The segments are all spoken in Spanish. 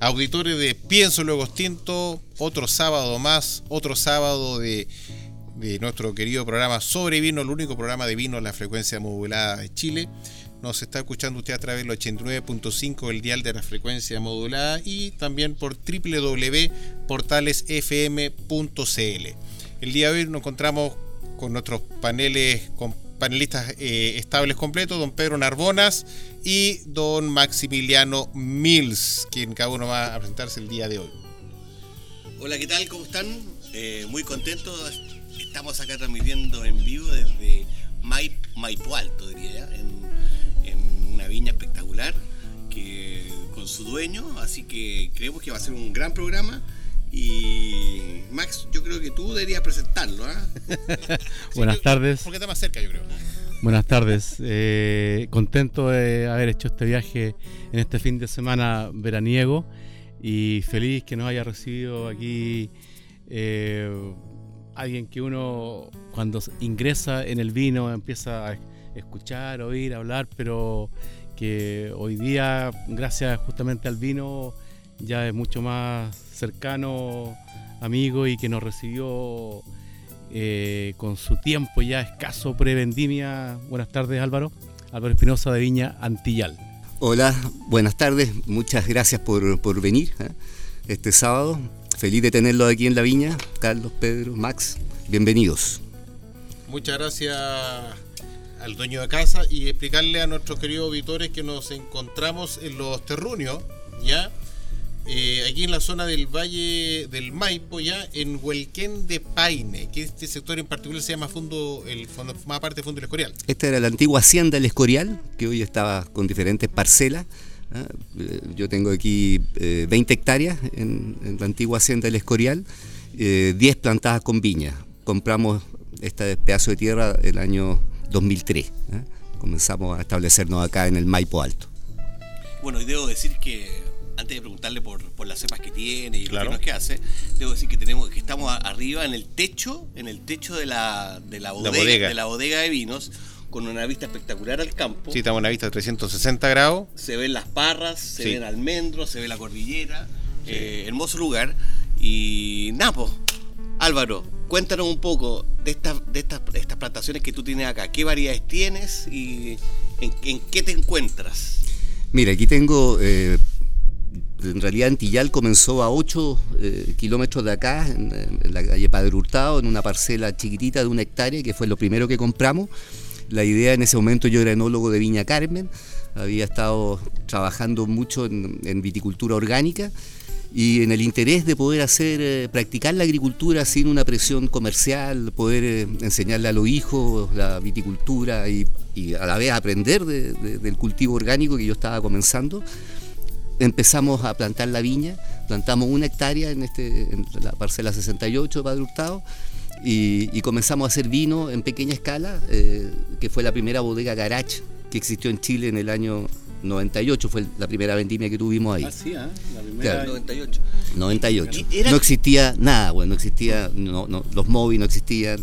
Auditores de Pienso Luego Extinto. Otro sábado más, otro sábado de, nuestro querido programa sobre vino, el único programa de vino en la frecuencia modulada de Chile. Nos está escuchando usted a través del 89.5 del dial de la frecuencia modulada y también por www.portalesfm.cl. El día de hoy nos encontramos con nuestros paneles, con panelistas eh, estables completos, don Pedro Narbonas y don Maximiliano Mills, quien cada uno va a presentarse el día de hoy. Hola, ¿qué tal? ¿Cómo están? Eh, muy contentos. Estamos acá transmitiendo en vivo desde Maipo Alto, diría en, en una viña espectacular que con su dueño, así que creemos que va a ser un gran programa. Y Max, yo creo que tú deberías presentarlo. ¿ah? Buenas yo- tardes. Porque está más cerca, yo creo. Buenas tardes. Eh, contento de haber hecho este viaje en este fin de semana veraniego y feliz que nos haya recibido aquí eh, alguien que uno cuando ingresa en el vino empieza a escuchar, oír, hablar, pero que hoy día, gracias justamente al vino, ya es mucho más cercano, amigo y que nos recibió eh, con su tiempo ya escaso pre-vendimia. Buenas tardes Álvaro. Álvaro Espinosa de Viña Antillal. Hola, buenas tardes. Muchas gracias por, por venir ¿eh? este sábado. Feliz de tenerlos aquí en la viña. Carlos, Pedro, Max, bienvenidos. Muchas gracias al dueño de casa y explicarle a nuestros queridos auditores que nos encontramos en los terruños, ¿ya? Eh, aquí en la zona del Valle del Maipo, ya en Huelquén de Paine, que este sector en particular se llama Fundo, el fondo, más parte del Fondo del Escorial. Esta era la antigua hacienda El Escorial, que hoy estaba con diferentes parcelas. ¿eh? Eh, Yo tengo aquí eh, 20 hectáreas en, en la antigua hacienda El Escorial, eh, 10 plantadas con viña. Compramos este pedazo de tierra el año 2003. ¿eh? Comenzamos a establecernos acá en el Maipo Alto. Bueno, y debo decir que antes de preguntarle por, por las cepas que tiene y Claro. los vinos que hace, debo decir que tenemos que estamos arriba en el techo, en el techo de la, de la bodega, bodega. de la bodega de vinos, con una vista espectacular al campo. Sí, estamos en una vista de 360 grados. Se ven las parras, se Sí. ven almendros, se ve la cordillera. eh, hermoso lugar. Y Napo, Álvaro, cuéntanos un poco de estas de estas estas plantaciones que tú tienes acá. ¿Qué variedades tienes y en, en qué te encuentras? Mira, aquí tengo, eh, en realidad Antillal comenzó a 8 kilómetros de acá, en, en la calle Padre Hurtado, en una parcela chiquitita de una hectárea, que fue lo primero que compramos. La idea en ese momento, yo era enólogo de Viña Carmen, había estado trabajando mucho en, en viticultura orgánica y en el interés de poder hacer, eh, practicar la agricultura sin una presión comercial, poder eh, enseñarle a los hijos la viticultura y, y a la vez aprender de- de- del cultivo orgánico que yo estaba comenzando, empezamos a plantar la viña, plantamos una hectárea en, este, en la parcela 68 de Padre Hurtado y, y comenzamos a hacer vino en pequeña escala, eh, que fue la primera bodega garage que existió en Chile en el año 98, fue la primera vendimia que tuvimos ahí. Así, ¿eh? La Claro. 98. 98. Y era- No existía nada, bueno, no existía, no, no, los móviles no existían,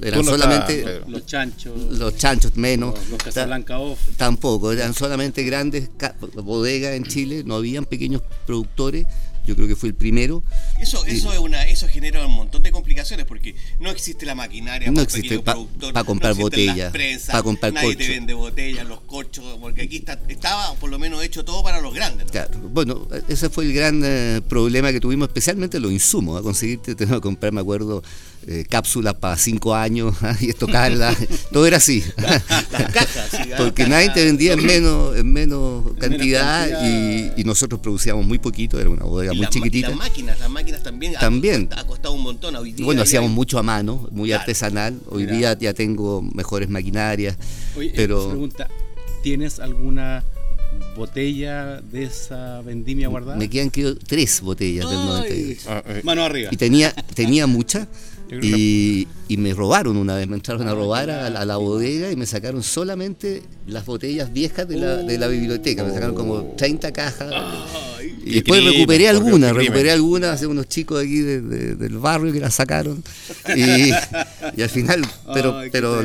eran no solamente Pedro. Los chanchos, los chanchos menos. los, los Casablanca Off. Tampoco, eran solamente grandes bodegas en Chile, no habían pequeños productores, yo creo que fue el primero. Eso, eso es una, eso genera un montón de complicaciones porque no existe la maquinaria No para existe pa- comprar no botellas, las prensas, pa comprar nadie te vende botellas, los corchos, porque aquí está, estaba por lo menos hecho todo para los grandes. ¿no? Claro, bueno, ese fue el gran eh, problema que tuvimos, especialmente los insumos. A conseguirte, tenemos que comprar, me acuerdo, eh, cápsulas para cinco años y estocarlas. todo era así. Ah, Porque nadie te vendía en menos, en menos cantidad, cantidad. Y, y nosotros producíamos muy poquito, era una bodega muy las, chiquitita. Las máquinas, las máquinas también. También. Ha, costado un montón hoy día. Bueno, hacíamos hay- mucho a mano, muy Claro. artesanal. Hoy Mira. día ya tengo mejores maquinarias. Oye, pero- pregunta, ¿tienes alguna botella de esa vendimia guardada? Me quedan creo tres botellas del Ay. 98. Ah, eh, Mano arriba. Y tenía, tenía muchas. Y, y me robaron una vez, me entraron a robar a, la- a la bodega y me sacaron solamente las botellas viejas de la, de la biblioteca. Me sacaron como 30 cajas. y después crimen, recuperé algunas, recuperé algunas de unos chicos aquí de- de- del barrio que las sacaron. Y, y al final, pero, Ay, pena.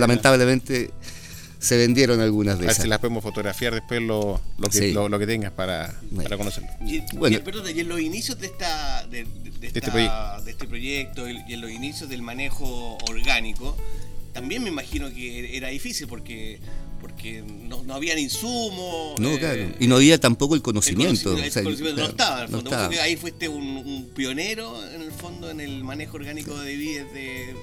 Se vendieron algunas A de ver esas. si las podemos fotografiar después lo, lo, que, Sí. lo, lo que tengas para, Bueno. para conocerlo. Y, Bueno. y, perdón, y en los inicios de esta de, de- de este esta- proyecto. de este proyecto y en los inicios del manejo orgánico, también me imagino que era difícil porque porque no, no habían insumos. No, eh, claro. Y no había tampoco el el conocimiento. conoci- el o sea, conocimiento no claro, estaba, en el no fondo. estaba. Porque ahí fuiste un, un pionero, en el fondo, en el manejo orgánico de vides de,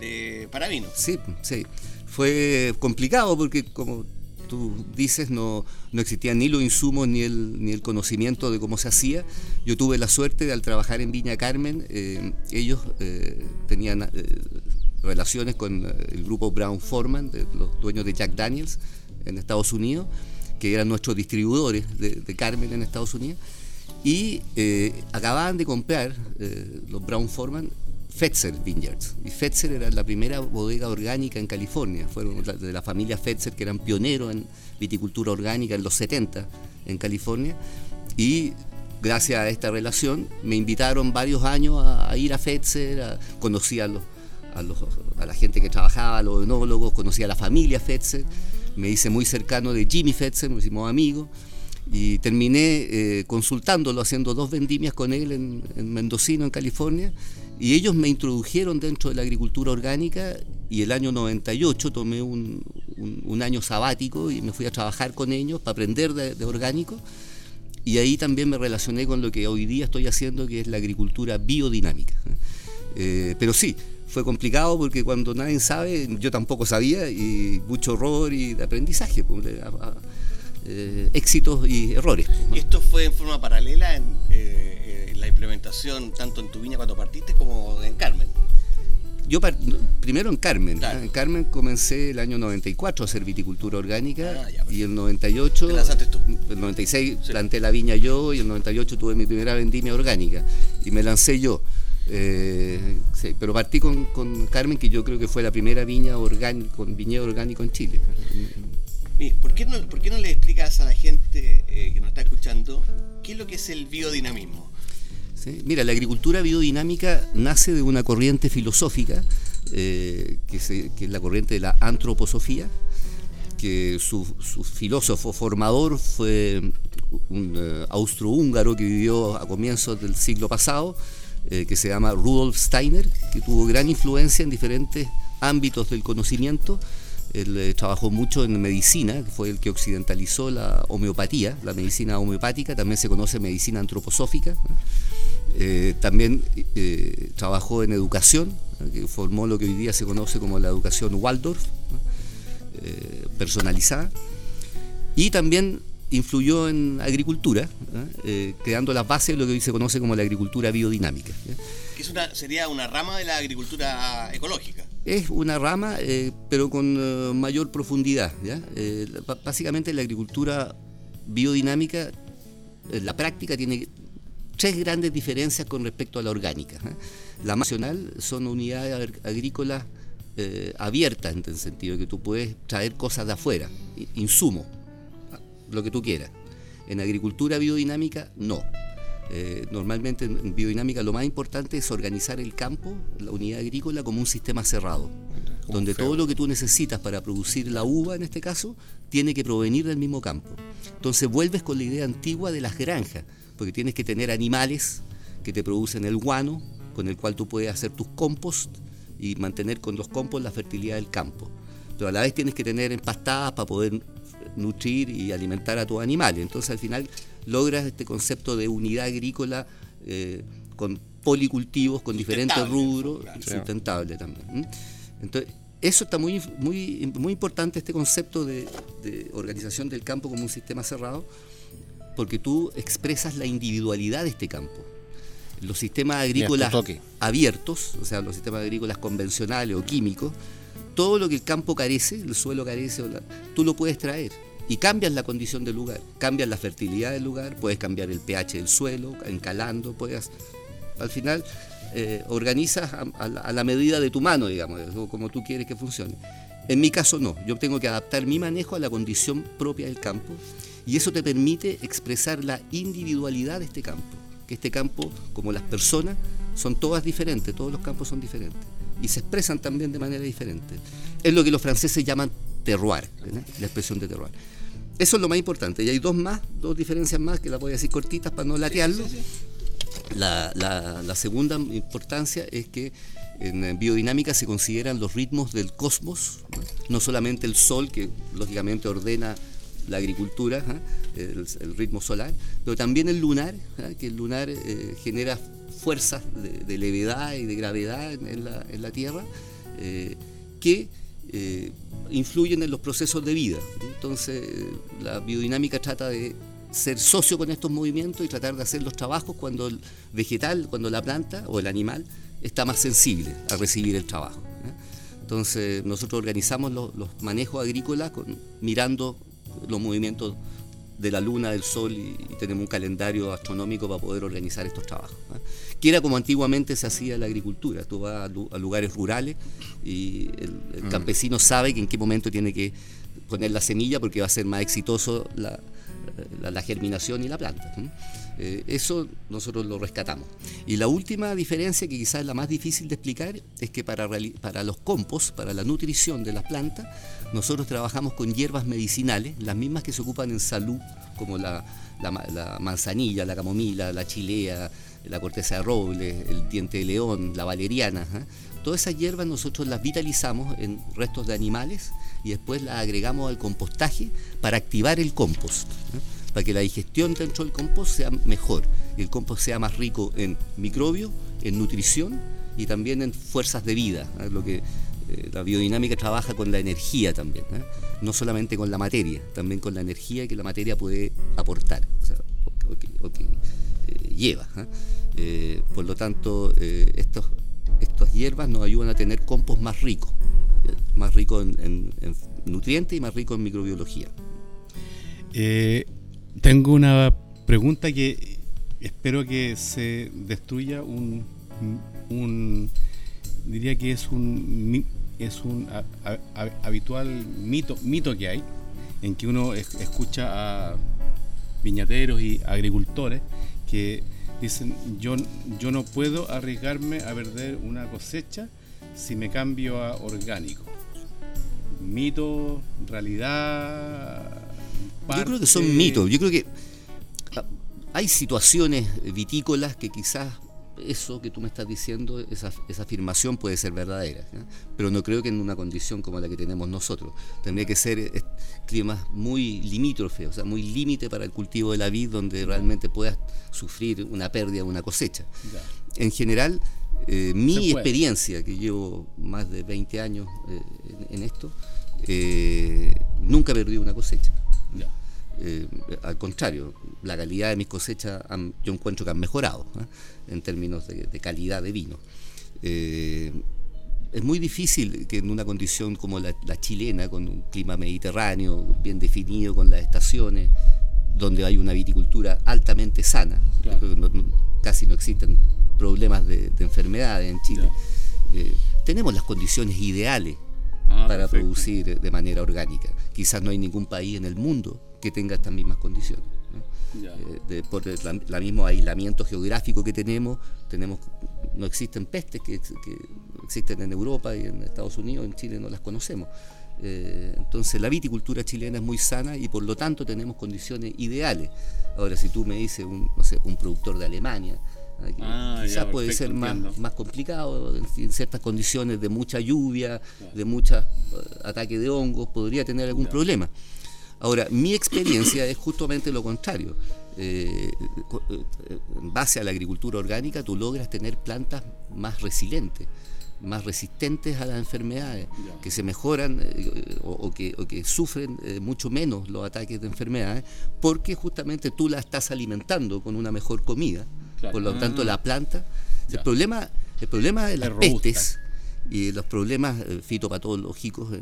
de para vino. Sí, sí. Fue complicado porque, como tú dices, no, no existían ni los insumos ni el, ni el conocimiento de cómo se hacía. Yo tuve la suerte de al trabajar en Viña Carmen, eh, ellos eh, tenían eh, relaciones con el grupo Brown Forman, de los dueños de Jack Daniels en Estados Unidos, que eran nuestros distribuidores de, de Carmen en Estados Unidos. Y acababan de comprar los Brown Forman Fetzer Vineyards. Y Fetzer era la primera bodega orgánica en California. Fueron de la familia Fetzer, que eran pioneros en viticultura orgánica en los 70 en California. Y gracias a esta relación me invitaron varios años a, a ir a Fetzer, a- conocí a, los, a, los- a la gente que trabajaba, a los enólogos, conocí a la familia Fetzer, me hice muy cercano de Jimmy Fetzer, nos hicimos amigos y terminé eh, consultándolo, haciendo dos vendimias con él en, en Mendocino, en California, y ellos me introdujeron dentro de la agricultura orgánica y el año 98 tomé un, un- un año sabático y me fui a trabajar con ellos para aprender de, de orgánico y ahí también me relacioné con lo que hoy día estoy haciendo, que es la agricultura biodinámica. ¿eh? Pero sí, fue complicado porque cuando nadie sabe, yo tampoco sabía, y mucho error y de aprendizaje, pues, eh, éxitos y errores. pues. Y esto fue en forma paralela en, eh, implementación tanto en tu viña cuando partiste como en Carmen. Yo par- primero en Carmen. Claro. ¿eh? En Carmen comencé el año 94 a hacer viticultura orgánica Ah, ya, y el 98, Te lanzaste tú. el 96 Sí. planté la viña yo y el 98 tuve mi primera vendimia orgánica y me lancé yo. Eh, sí, pero partí con, con Carmen, que yo creo que fue la primera viña orgánica, con viñedo orgánico en Chile. ¿por qué no, por qué no le explicas a la gente eh, que nos está escuchando qué es lo que es el biodinamismo? Mira, la agricultura biodinámica nace de una corriente filosófica, eh, que, es la corriente de la antroposofía, que su, su filósofo formador fue un eh, austrohúngaro que vivió a comienzos del siglo pasado, eh, que se llama Rudolf Steiner, que tuvo gran influencia en diferentes ámbitos del conocimiento. Él eh, trabajó mucho en medicina, que fue el que occidentalizó la homeopatía, la medicina homeopática, también se conoce medicina antroposófica. Eh, también eh, trabajó en educación, que formó lo que hoy día se conoce como la educación Waldorf, eh, personalizada. Y también influyó en agricultura. Eh, creando las bases de lo que hoy se conoce como la agricultura biodinámica. es una, sería una rama de la agricultura ecológica. Es una rama, eh, pero con eh, mayor profundidad. ¿ya? Eh, básicamente la agricultura biodinámica, en la práctica, tiene tres grandes diferencias con respecto a la orgánica. ¿eh? La nacional son unidades agr- agrícolas eh, abiertas en el sentido que tú puedes traer cosas de afuera, i- insumos, lo que tú quieras. En agricultura biodinámica, no. Eh, normalmente en biodinámica lo más importante es organizar el campo, la unidad agrícola, como un sistema cerrado, Como donde todo lo que tú necesitas para producir la uva, en este caso, tiene que provenir del mismo campo. Entonces vuelves con la idea antigua de las granjas, porque tienes que tener animales que te producen el guano, con el cual tú puedes hacer tus compost y mantener con los compost la fertilidad del campo. Pero a la vez tienes que tener empastadas para poder nutrir y alimentar a tus animales. Entonces al final logras este concepto de unidad agrícola eh, con policultivos, con diferentes rubros, claro. sustentable también. Entonces, eso está muy, muy, muy importante, este concepto de, de organización del campo como un sistema cerrado, porque tú expresas la individualidad de este campo. Los sistemas agrícolas abiertos, o sea, los sistemas agrícolas convencionales o químicos, todo lo que el campo carece, el suelo carece, tú lo puedes traer y cambias la condición del lugar, cambias la fertilidad del lugar, puedes cambiar el pH del suelo, encalando, puedes, al final eh, organizas a, la medida de tu mano, digamos, como tú quieres que funcione. En mi caso no, yo tengo que adaptar mi manejo a la condición propia del campo y eso te permite expresar la individualidad de este campo, que este campo, como las personas, son todas diferentes, todos los campos son diferentes y se expresan también de manera diferente. Es lo que los franceses llaman terroir, la expresión de terroir. Eso es lo más importante. Y hay dos más, dos diferencias más que las voy a decir cortitas para no latearlo. la, la, segunda importancia es que en biodinámica se consideran los ritmos del cosmos, no solamente el sol, que lógicamente ordena la agricultura, el, ritmo solar, pero también el lunar, que el lunar eh, genera fuerzas de, levedad y de gravedad en, la, en la, Tierra, eh, que eh, influyen en los procesos de vida. Entonces, la biodinámica trata de ser socio con estos movimientos y tratar de hacer los trabajos cuando el vegetal, cuando la planta o el animal está más sensible a recibir el trabajo. Entonces nosotros organizamos los, manejos agrícolas mirando los movimientos de la luna, del sol y, tenemos un calendario astronómico para poder organizar estos trabajos. ¿eh? Que era como antiguamente se hacía la agricultura. Tú vas a, lugares rurales y el, mm. campesino sabe que en qué momento tiene que poner la semilla porque va a ser más exitoso la, la, germinación y la planta. Eh, eso nosotros lo rescatamos. Y la última diferencia, que quizás es la más difícil de explicar, es que para, para los compost, para la nutrición de las plantas, nosotros trabajamos con hierbas medicinales, las mismas que se ocupan en salud, como la, manzanilla, la camomila, la chilea, la corteza de roble, el diente de león, la valeriana. ¿eh? Todas esas hierbas nosotros las vitalizamos en restos de animales y después las agregamos al compostaje para activar el compost, para que la digestión dentro del compost sea mejor y el compost sea más rico en microbios, en nutrición y también en fuerzas de vida, lo que eh, la biodinámica trabaja con la energía también, no solamente con la materia, también con la energía que la materia puede aportar o, que, eh, lleva. Eh, por lo tanto, estos estas hierbas nos ayudan a tener compost más rico, más rico en, nutrientes y más rico en microbiología. Eh, tengo una pregunta que espero que se destruya un, diría que es un es un habitual mito mito que hay en que uno escucha a viñateros y agricultores que Dicen, yo, yo no puedo arriesgarme a perder una cosecha si me cambio a orgánico. Mito, realidad. Yo creo que son mitos. Yo creo que ah, hay situaciones vitícolas que quizás eso que tú me estás diciendo, esa, esa afirmación puede ser verdadera, pero no creo que en una condición como la que tenemos nosotros. Tendría que ser eh, climas muy limítrofes, o sea, muy límite para el cultivo de la vid, donde realmente puedas sufrir una pérdida, una cosecha. En general, eh, mi experiencia, que llevo más de 20 años eh, en, esto, nunca he perdido una cosecha. Eh, al contrario, la calidad de mis cosechas yo encuentro que han mejorado ¿eh? en términos de, calidad de vino. Eh, es muy difícil que en una condición como la, chilena, con un clima mediterráneo bien definido, con las estaciones, donde hay una viticultura altamente sana, casi no existen problemas de, enfermedades en Chile, tenemos las condiciones ideales ah, para producir de manera orgánica. Quizás no hay ningún país en el mundo que tenga estas mismas condiciones. Eh, por el la, mismo aislamiento geográfico que tenemos, tenemos no existen pestes que, existen en Europa y en Estados Unidos, en Chile no las conocemos. Eh, entonces la viticultura chilena es muy sana y por lo tanto tenemos condiciones ideales. Ahora, si tú me dices un, no sé, un productor de Alemania, eh, ah, quizás puede ser más, más complicado en, ciertas condiciones de mucha lluvia, de muchos ataques de hongos, podría tener algún problema. Ahora, mi experiencia es justamente lo contrario. Eh, eh, en base a la agricultura orgánica, tú logras tener plantas más resilientes, más resistentes a las enfermedades, que se mejoran eh, o, que, sufren mucho menos los ataques de enfermedades, porque justamente tú las estás alimentando con una mejor comida. Por lo tanto, la planta. El problema, el problema de las pestes y los problemas eh, fitopatológicos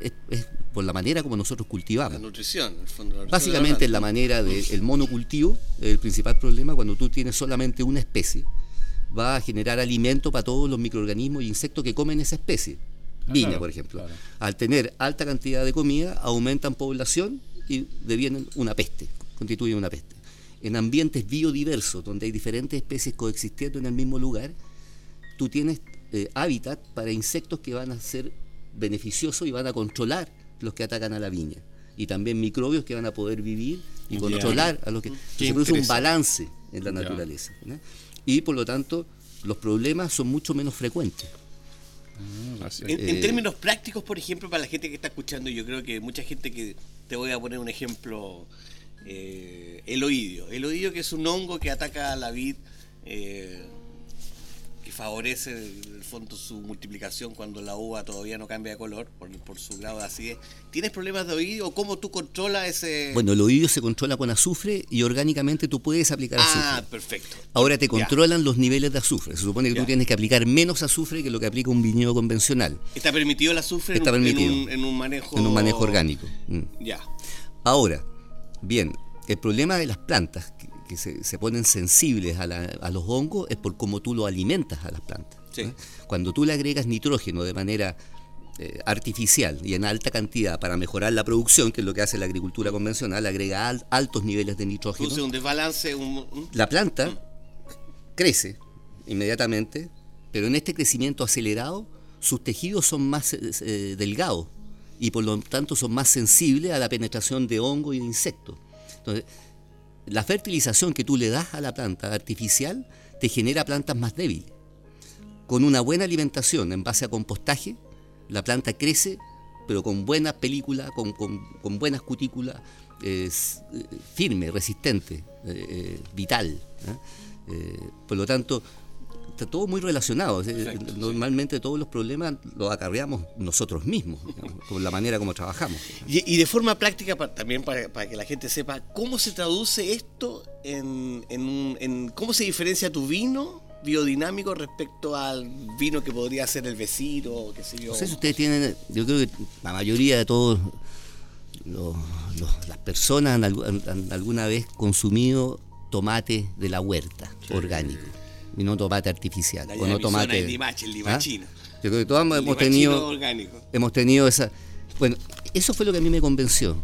es, por la manera como nosotros cultivamos. La nutrición, el fondo, Básicamente, la, manera del monocultivo es el principal problema cuando tú tienes solamente una especie. Va a generar alimento para todos los microorganismos y insectos que comen esa especie. Ah, Viña, por ejemplo. Al tener alta cantidad de comida, aumentan población y devienen una peste, constituyen una peste. En ambientes biodiversos, donde hay diferentes especies coexistiendo en el mismo lugar, tú tienes eh, hábitat para insectos que van a ser beneficiosos y van a controlar los que atacan a la viña. Y también microbios que van a poder vivir y controlar a los que... Se produce un balance en la naturaleza. Y por lo tanto, los problemas son mucho menos frecuentes. Ah, en, en, términos prácticos, por ejemplo, para la gente que está escuchando, yo creo que mucha gente que te voy a poner un ejemplo, eh, el oidio. El oidio que es un hongo que ataca a la vid eh, favorece en el fondo su multiplicación cuando la uva todavía no cambia de color por, su grado de acidez. ¿Tienes problemas de oído? ¿Cómo tú controlas ese...? Bueno, el oído se controla con azufre y orgánicamente tú puedes aplicar ah, azufre. Ah, perfecto. Ahora te controlan los niveles de azufre. Se supone que tú tienes que aplicar menos azufre que lo que aplica un viñedo convencional. ¿Está permitido el azufre Está en, un, en, un, manejo... En un manejo orgánico. Mm. Ya. Ahora, bien, el problema de las plantas, que se, ponen sensibles a, los hongos es por cómo tú lo alimentas a las plantas. Cuando tú le agregas nitrógeno de manera eh, artificial y en alta cantidad para mejorar la producción, que es lo que hace la agricultura convencional, agrega altos niveles de nitrógeno. un desbalance. La planta mm. crece inmediatamente, pero en este crecimiento acelerado sus tejidos son más eh, eh, delgados y por lo tanto son más sensibles a la penetración de hongo y de insectos. Entonces, la fertilización que tú le das a la planta artificial te genera plantas más débiles. Con una buena alimentación en base a compostaje, la planta crece, pero con buena película, con, buenas cutículas, eh, firme, resistente, eh, eh, vital. por lo tanto, está todo muy relacionado. Normalmente todos los problemas los acarreamos nosotros mismos, con la manera como trabajamos. Y, de forma práctica, también para, que la gente sepa, ¿cómo se traduce esto en, en, cómo se diferencia tu vino biodinámico respecto al vino que podría ser el vecino, qué sé yo? No sé si ustedes tienen, yo creo que la mayoría de todos las personas han, alguna vez consumido tomate de la huerta orgánico y no tomate artificial. o no tomate. El limache, el ¿Ah? Yo creo que todos hemos tenido. Hemos tenido esa. Bueno, eso fue lo que a mí me convenció.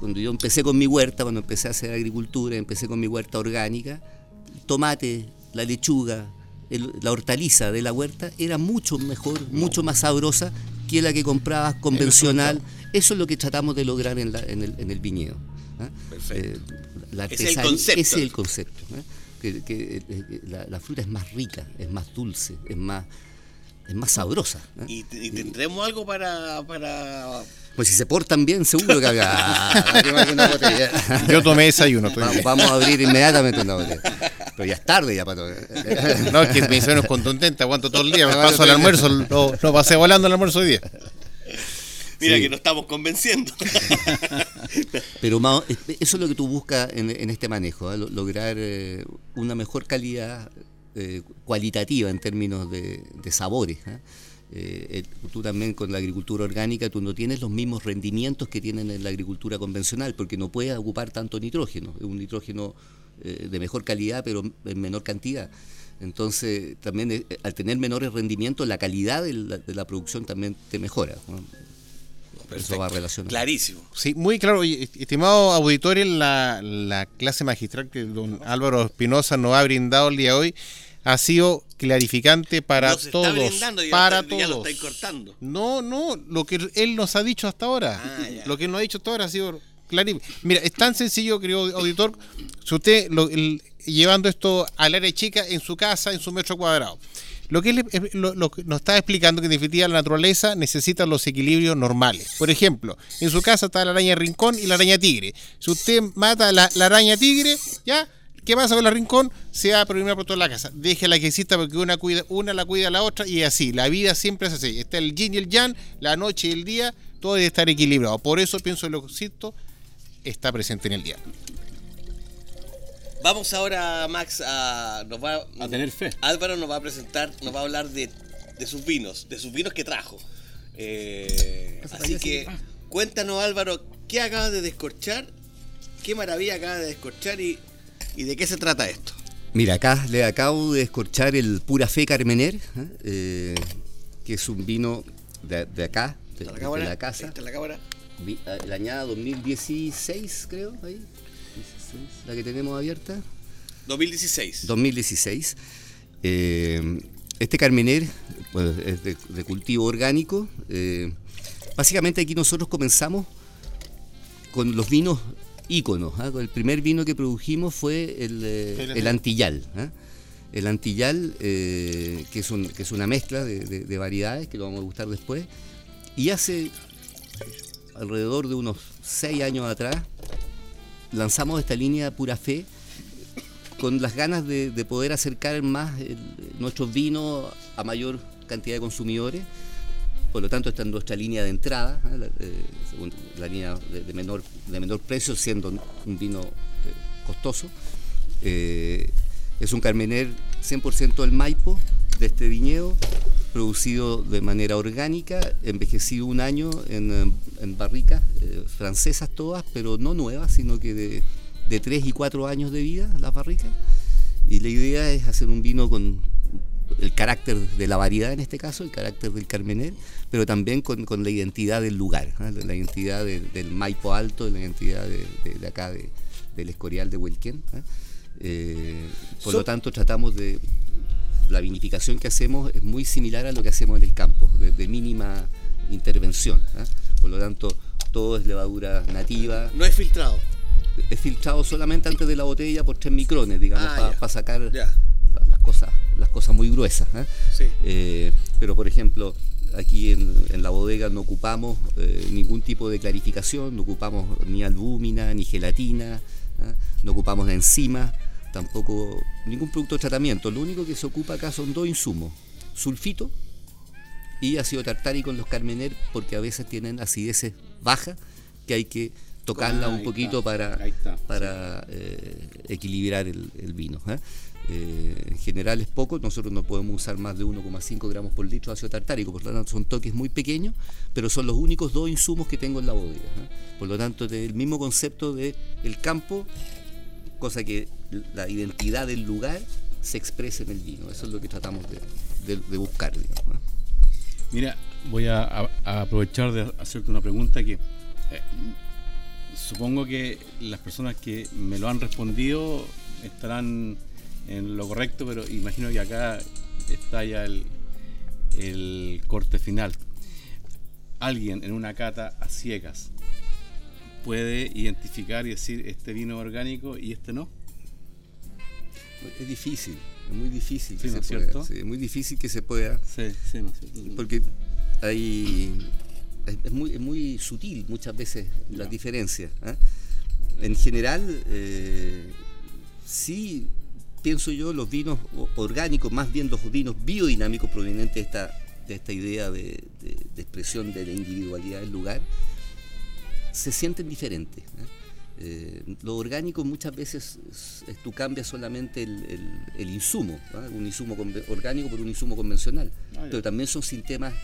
Cuando yo empecé con mi huerta, cuando empecé a hacer agricultura, empecé con mi huerta orgánica, tomate, la lechuga, la hortaliza de la huerta era mucho mejor, mucho más sabrosa que la que comprabas convencional. Eso es lo que tratamos de lograr en, el, viñedo. ¿ah? Perfecto. Eh, la ese es el concepto. Ese es el concepto. ¿eh? Que, eh, la, fruta es más rica, es más dulce, es más, es más sabrosa. ¿eh? ¿Y, tendremos algo para, para, Pues si se portan bien, seguro que botella. Yo tomé desayuno. Vamos, a abrir inmediatamente una botella. Pero ya es tarde ya para No, es que mi sueño es contundente, aguanto todo el día, me paso el almuerzo, lo, lo pasé volando el almuerzo hoy día. Mira que nos estamos convenciendo. Pero eso es lo que tú buscas en, este manejo, ¿eh? lograr eh, una mejor calidad eh, cualitativa en términos de, sabores. tú también con la agricultura orgánica, tú no tienes los mismos rendimientos que tienen en la agricultura convencional, porque no puedes ocupar tanto nitrógeno, es un nitrógeno de mejor calidad, pero en menor cantidad. Entonces, también al tener menores rendimientos, la calidad de la, producción también te mejora. Eso va relacionado. Clarísimo. Sí, muy claro. Estimado auditorio, la, la clase magistral que don Álvaro Espinosa nos ha brindado el día de hoy ha sido clarificante para todos. para todos. cortando. No, no, lo que él nos ha dicho hasta ahora. Ah, lo que él nos ha dicho hasta ahora ha sido clarísimo. Mira, es tan sencillo, querido auditor, si usted lo, llevando esto al área chica en su casa, en su metro cuadrado. Lo que, nos está explicando que en definitiva la naturaleza necesita los equilibrios normales. Por ejemplo, en su casa está la araña rincón y la araña tigre. Si usted mata la, araña tigre, ¿ya? ¿Qué pasa con la rincón? Se va a prohibir por toda la casa. Déjela que exista porque una, cuida, una la cuida a la otra y así. La vida siempre es así. Está el yin y el yang, la noche y el día, todo debe estar equilibrado. Por eso pienso que el oxito está presente en el día. Vamos ahora, Max, a, nos va, A tener fe. Álvaro nos va a presentar, nos va a hablar de, de sus vinos, de sus vinos que trajo. Eh, así que cuéntanos, Álvaro, ¿qué acabas de descorchar? ¿Qué maravilla acabas de descorchar y, y de qué se trata esto? Mira, acá le acabo de escorchar el Pura Fe Carmener, ¿eh? Eh, que es un vino de, de acá, de, ¿Está la de cámara? la casa. ¿Está la cámara? La añada 2016, creo, ahí. 16, la que tenemos abierta. 2016. 2016. Eh, este Carmener bueno, es de, de cultivo orgánico. eh, básicamente aquí nosotros comenzamos con los vinos íconos. ¿ah? El primer vino que produjimos fue el, eh, el Antillal. ¿ah? El Antillal, eh, que, es un- que es una mezcla de, de- de variedades, que lo vamos a gustar después. Y hace alrededor de unos seis años atrás lanzamos esta línea Pura Fe con las ganas de, de poder acercar más el- nuestros vinos a mayor cantidad de consumidores. Por lo tanto, está en nuestra línea de entrada, ¿eh? la, eh, la línea de, menor, de menor precio, siendo un vino eh, costoso. Es un Carmener 100% del Maipo, de este viñedo, producido de manera orgánica, envejecido un año en, eh, en barricas eh, francesas todas, pero no nuevas, sino que de, de 3 y 4 años de vida las barricas. Y la idea es hacer un vino con el carácter de la variedad en este caso, el carácter del Carmener, pero también con, con la identidad del lugar, ¿eh? la identidad del, del Maipo Alto, la identidad de, de- de acá, de- del Escorial de Huelquén. ¿eh? Eh, por So- lo tanto, tratamos de... La vinificación que hacemos es muy similar a lo que hacemos en el campo, de, de mínima intervención. ¿eh? Por lo tanto, todo es levadura nativa, No es filtrado. es filtrado solamente antes de la botella por 3 micrones, digamos, Ah, para sacar Ya. las cosas, las cosas muy gruesas. ¿eh? Sí. Eh, pero por ejemplo, aquí en, en la bodega no ocupamos eh, ningún tipo de clarificación, no ocupamos ni albúmina, ni gelatina, no ocupamos enzimas, tampoco ningún producto de tratamiento. Lo único que se ocupa acá son dos insumos, sulfito y ácido tartárico en los carmener, porque a veces tienen acideces bajas que hay que tocarla Ah, un poquito está, para, para eh, equilibrar el, el vino. ¿eh? Eh, en general es poco, nosotros no podemos usar más de 1,5 gramos por litro de ácido tartárico, por lo tanto son toques muy pequeños, pero son los únicos dos insumos que tengo en la bodega. Por lo tanto, es el mismo concepto del el campo, cosa que la identidad del lugar se exprese en el vino. Eso es lo que tratamos de, buscar. Mira, voy a, a- aprovechar de hacerte una pregunta que eh, supongo que las personas que me lo han respondido estarán en lo correcto, pero imagino que acá está ya el, corte final. Alguien en una cata a ciegas puede identificar y decir este vino orgánico y este no. Es difícil, es muy difícil que ¿no se es pueda. cierto? sí, es muy difícil que se pueda. Sí, sí, no sé. Porque hay, es, es muy, es muy sutil muchas veces las diferencias. ¿ah? En general, eh, sí pienso yo los vinos orgánicos, más bien los vinos biodinámicos provenientes de esta, de esta idea de, de- de expresión de la individualidad del lugar, se sienten diferentes. ¿eh? Eh, lo orgánico muchas veces es- es- tú cambias solamente el, el- el insumo, ¿ah? un insumo orgánico por un insumo convencional, Ah, pero también son sistemas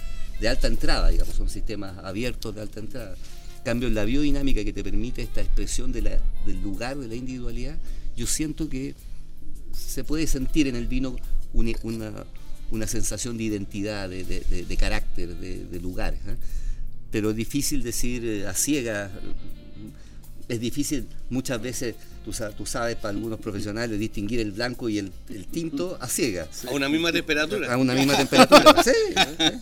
de alta entrada, digamos, son sistemas abiertos de alta entrada. Cambio en la biodinámica que te permite esta expresión de la- del lugar, de la individualidad, yo siento que se puede sentir en el vino una, una- una sensación de identidad, de, de- de- de carácter, de, de lugar. ¿eh? Pero es difícil decir eh, a ciegas, es difícil muchas veces, tú, sa- tú sabes, para algunos profesionales, distinguir el blanco y el, el tinto a ciegas. A una misma temperatura. A una misma temperatura. Sí,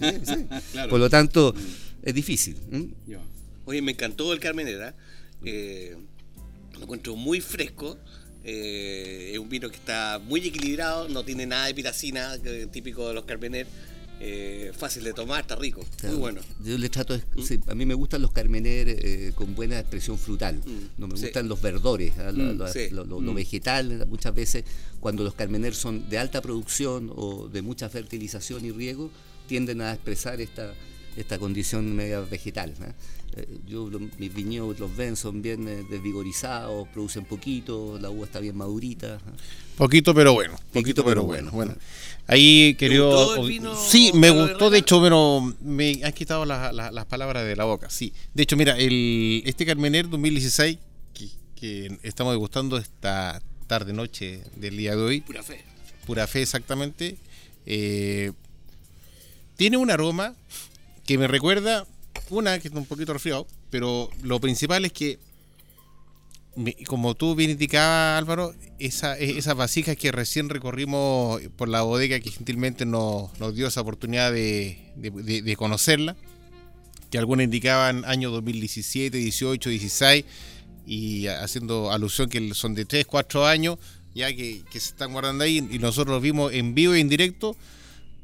sí, sí. Claro. Por lo tanto, es difícil. ¿m? Ya. Oye, me encantó el Carmenera. Eh, lo encuentro muy fresco. Eh, es un vino que está muy equilibrado, no tiene nada de piracina, que- típico de los Carmener. Eh, fácil de tomar, está rico. Muy bueno. Yo le trato, de- sí, a mí me gustan los carmener eh, con buena expresión frutal, no me sí. gustan los verdores, ¿ah? lo, Mm, lo- sí. lo- lo- lo vegetal, muchas veces cuando los carmener son de alta producción o de mucha fertilización y riego, tienden a expresar esta, esta condición media vegetal. Eh, yo, mis viñedos los ven, son bien eh, desvigorizados, producen poquito, la uva está bien madurita. Poquito pero bueno, poquito, pero, bueno. bueno. Ahí querido... Sí, me gustó, de hecho, pero me han quitado las palabras de la boca, sí. De hecho, mira, el, este Carmener 2016 que, que estamos degustando esta tarde, noche del día de hoy. Pura fe. Pura fe, exactamente. Eh, tiene un aroma que me recuerda una que está un poquito resfriado, pero lo principal es que, como tú bien indicabas, Álvaro, esa, e, esas vasijas que recién recorrimos por la bodega que gentilmente nos, dio esa oportunidad de, conocerla, que algunas indicaban año 2017, 18, 16, y haciendo alusión que son de 3, 4 años, ya que, que se están guardando ahí, y nosotros los vimos en vivo y en directo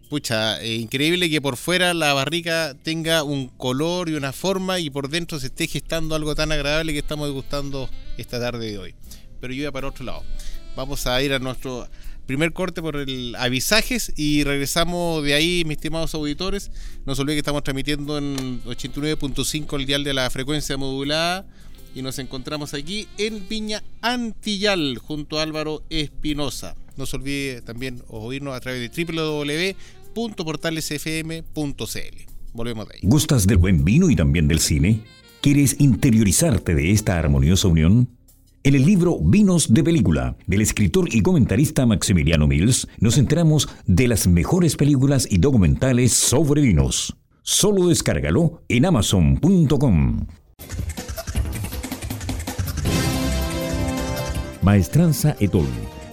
pucha, increíble que por fuera la barrica tenga un color y una forma y por dentro se esté gestando algo tan agradable que estamos degustando esta tarde de hoy. Pero yo voy para otro lado. Vamos a ir a nuestro primer corte por el avisajes y regresamos de ahí, mis estimados auditores. No se olviden que estamos transmitiendo en 89.5 el dial de la frecuencia modulada y nos encontramos aquí en Viña Antillal junto a Álvaro Espinosa. No se olvide también oírnos a través de www www.portalesfm.cl. Volvemos de ahí. ¿Gustas del buen vino y también del cine? ¿Quieres interiorizarte de esta armoniosa unión? En el libro Vinos de Película, del escritor y comentarista Maximiliano Mills, nos enteramos de las mejores películas y documentales sobre vinos. Solo descárgalo en amazon.com. Maestranza Etol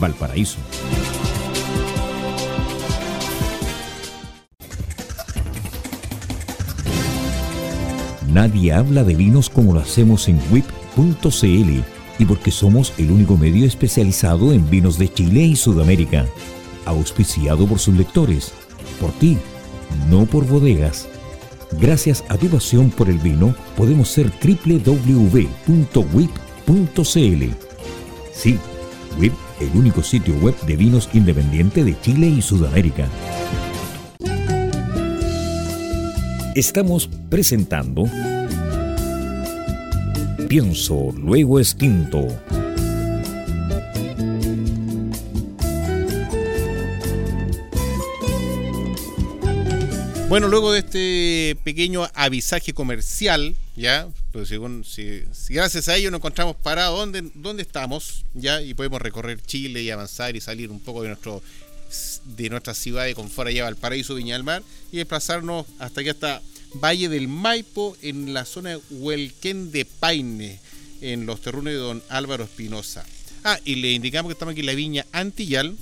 Valparaíso. Nadie habla de vinos como lo hacemos en WIP.cl y porque somos el único medio especializado en vinos de Chile y Sudamérica, auspiciado por sus lectores, por ti, no por bodegas. Gracias a tu pasión por el vino, podemos ser www.wip.cl. Sí, WIP el único sitio web de vinos independiente de Chile y Sudamérica. Estamos presentando Pienso, luego extinto. Bueno, luego de este pequeño avisaje comercial, ya, según, si, gracias a ello nos encontramos parados donde, estamos, ya, y podemos recorrer Chile y avanzar y salir un poco de nuestro de nuestra ciudad de confort allá Valparaíso, Viña del Mar, y desplazarnos hasta aquí hasta Valle del Maipo, en la zona de Huelquén de Paine, en los terruños de don Álvaro Espinosa. Ah, y le indicamos que estamos aquí en la viña Antillal,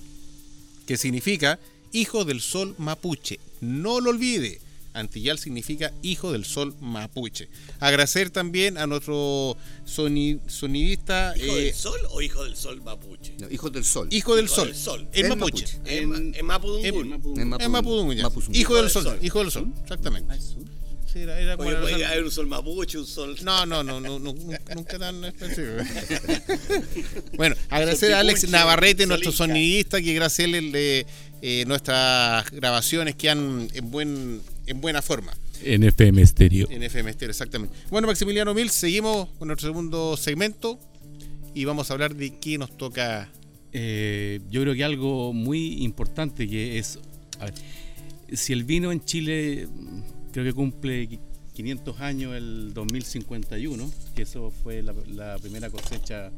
que significa Hijo del Sol Mapuche. No lo olvide. Antillal significa hijo del sol mapuche. Agradecer también a nuestro sonidista. ¿Hijo del eh, sol o hijo del sol mapuche? hijo del sol. Hijo del sol. En mapuche. En, en mapudungun. En mapudungun. Hijo del sol. Hijo del sol. Exactamente. Ah, era, era Oye, haber un sol mapuche, un sol. No, no, no, no, nunca tan específico. bueno, agradecer a Alex Navarrete, nuestro sonidista, que gracias a él de, eh, nuestras grabaciones quedan en buen en buena forma. En FM Estéreo. En FM Estéreo, exactamente. Bueno, Maximiliano Mil, seguimos con nuestro segundo segmento y vamos a hablar de qué nos toca. Eh, yo creo que algo muy importante que es. si el vino en Chile creo que cumple 500 años el 2051, que eso fue la, primera cosecha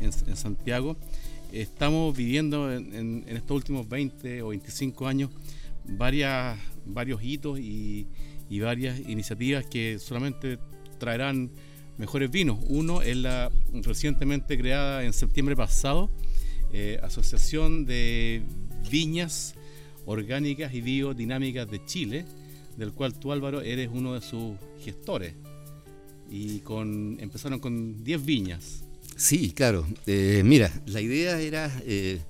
en, Santiago. Estamos viviendo en, estos últimos 20 o 25 años varias, varios hitos y, varias iniciativas que solamente traerán mejores vinos. Uno es la recientemente creada en septiembre pasado eh, Asociación de Viñas Orgánicas y Biodinámicas de Chile, del cual tú Álvaro eres uno de sus gestores. Y con empezaron con 10 viñas. Sí, claro. Eh, mira, la idea era eh,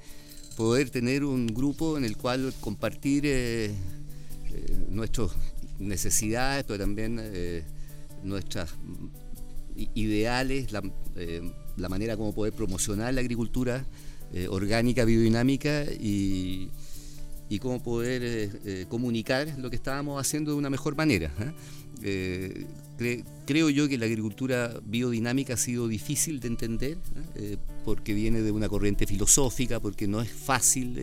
poder tener un grupo en el cual compartir eh, nuestras necesidades, pero también nuestras ideales, la, la, manera como poder promocionar la agricultura orgánica, biodinámica y, cómo poder comunicar lo que estábamos haciendo de una mejor manera creo yo que la agricultura biodinámica ha sido difícil de entender, eh, porque viene de una corriente filosófica, porque no es fácil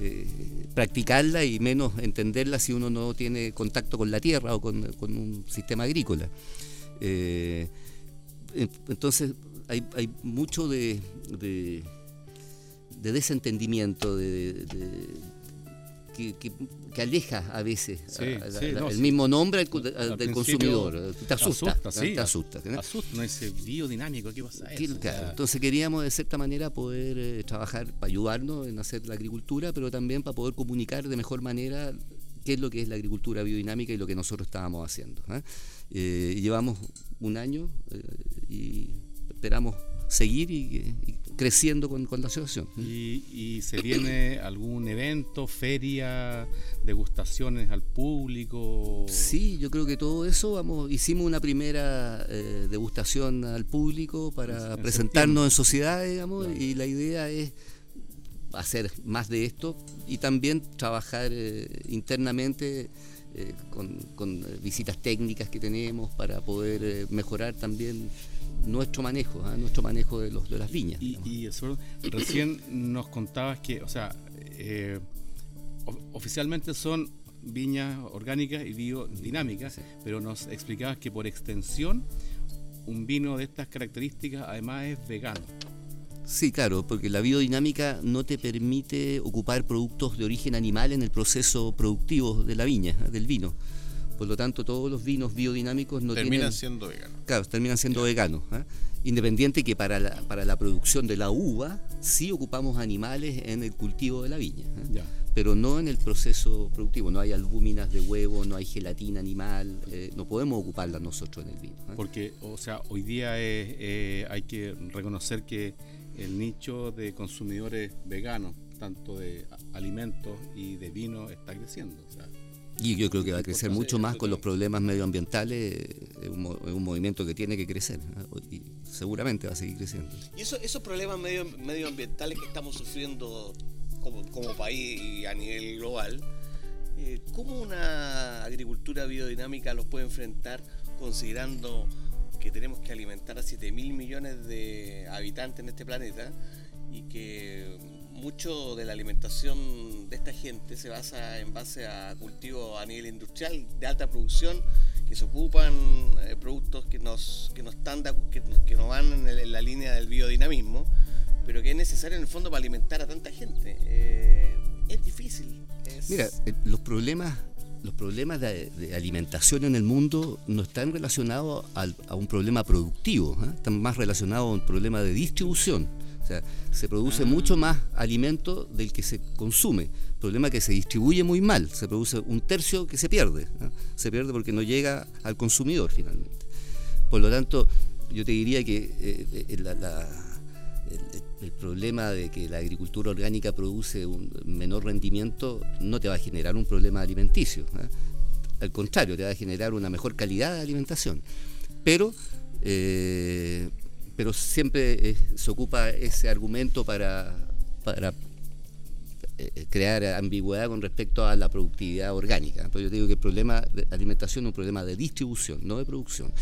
eh, eh, practicarla y menos entenderla si uno no tiene contacto con la tierra o con, un sistema agrícola. entonces hay, mucho de, desentendimiento, de que, aleja a veces el mismo nombre del consumidor. Te asusta. Te asusta, ¿no? asusta, ese biodinámico, ¿qué pasa? Eso? entonces queríamos de cierta manera poder eh, trabajar para ayudarnos en hacer la agricultura, pero también para poder comunicar de mejor manera qué es lo que es la agricultura biodinámica y lo que nosotros estábamos haciendo. ¿eh? Eh, llevamos un año y esperamos seguir y, creciendo con, la asociación. ¿Y, se viene algún evento, feria, degustaciones al público? Sí, yo creo que todo eso, vamos, hicimos una primera eh, degustación al público para presentarnos en sociedad, digamos, y la idea es hacer más de esto y también trabajar eh, internamente eh, con, visitas técnicas que tenemos para poder mejorar también nuestro manejo, ¿ah? nuestro manejo de, los, de las viñas. Y, recién nos contabas que, o sea, eh, oficialmente son viñas orgánicas y biodinámicas, pero nos explicabas que por extensión un vino de estas características además es vegano. Sí, claro, porque la biodinámica no te permite ocupar productos de origen animal en el proceso productivo de la viña, del vino. Por lo tanto, todos los vinos biodinámicos no terminan siendo veganos. Claro, terminan siendo veganos. ¿eh? Independiente que para la, para la producción de la uva sí ocupamos animales en el cultivo de la viña. ¿eh? Pero no en el proceso productivo. No hay albúminas de huevo, no hay gelatina animal. Eh, no podemos ocuparla nosotros en el vino. Porque, o sea, hoy día hay que reconocer que el nicho de consumidores veganos, tanto de alimentos y de vino, está creciendo. O sea, y yo creo que va a crecer mucho más con los problemas medioambientales, es un, movimiento que tiene que crecer y seguramente va a seguir creciendo. Y eso, esos problemas medio, medioambientales que estamos sufriendo como, país y a nivel global, eh, ¿cómo una agricultura biodinámica los puede enfrentar considerando que tenemos que alimentar a 7 mil millones de habitantes en este planeta y que mucho de la alimentación de esta gente se basa en base a cultivos a nivel industrial de alta producción que se ocupan eh, productos que nos que no están que, que no van en, la línea del biodinamismo pero que es necesario en el fondo para alimentar a tanta gente. Eh, es difícil mira eh, los problemas los problemas de, alimentación en el mundo no están relacionados a un problema productivo, están más relacionados a un problema de distribución se produce mucho más alimento del que se consume. Problema que se distribuye muy mal, se produce un tercio que se pierde. Se pierde porque no llega al consumidor finalmente. Por lo tanto, yo te diría que eh, eh, el, problema de que la agricultura orgánica produce un menor rendimiento no te va a generar un problema alimenticio. Al contrario, te va a generar una mejor calidad de alimentación. Pero eh, pero siempre eh, se ocupa ese argumento para, para eh, crear ambigüedad con respecto a la productividad orgánica. Entonces yo digo que el problema de alimentación es un problema de distribución, no de producción.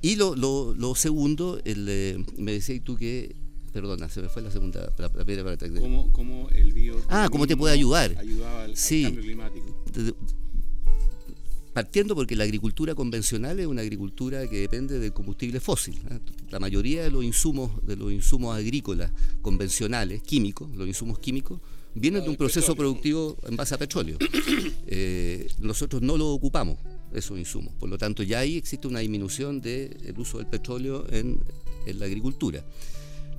Y lo, lo, segundo, el, eh, me decías tú que perdona, se me fue la segunda, la, primera ¿Cómo, ¿Cómo, el bio Ah, ¿cómo te puede ayudar? Ayudaba al, sí. cambio climático partiendo porque la agricultura convencional es una agricultura que depende del combustible fósil. ¿eh? La mayoría de los insumos, de los insumos agrícolas convencionales, químicos, los insumos químicos, vienen de un proceso productivo en base a petróleo. Eh, nosotros no lo ocupamos, esos insumos. Por lo tanto, ya ahí existe una disminución del uso del petróleo en, en la agricultura.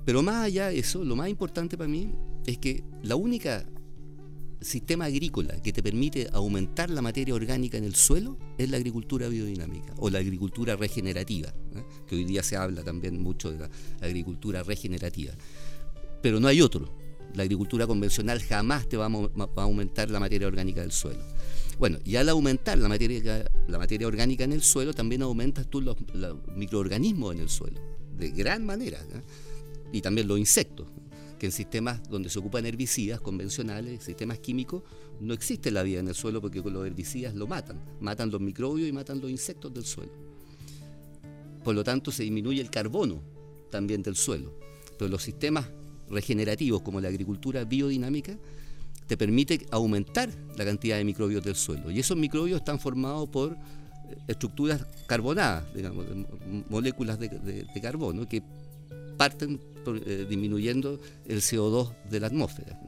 Pero más allá de eso, lo más importante para mí es que la única sistema agrícola que te permite aumentar la materia orgánica en el suelo es la agricultura biodinámica o la agricultura regenerativa, ¿eh? que hoy día se habla también mucho de la agricultura regenerativa. Pero no hay otro. La agricultura convencional jamás te va a, aumentar la materia orgánica del suelo. Bueno, y al aumentar la materia, la materia orgánica en el suelo, también aumentas tú los, microorganismos en el suelo, de gran manera. ¿eh? Y también los insectos que en sistemas donde se ocupan herbicidas convencionales, sistemas químicos, no existe la vida en el suelo porque con los herbicidas lo matan, matan los microbios y matan los insectos del suelo. Por lo tanto, se disminuye el carbono también del suelo. Pero los sistemas regenerativos como la agricultura biodinámica te permite aumentar la cantidad de microbios del suelo. Y esos microbios están formados por eh, estructuras carbonadas, digamos, moléculas de carbono que parten eh, disminuyendo el CO2 de la atmósfera.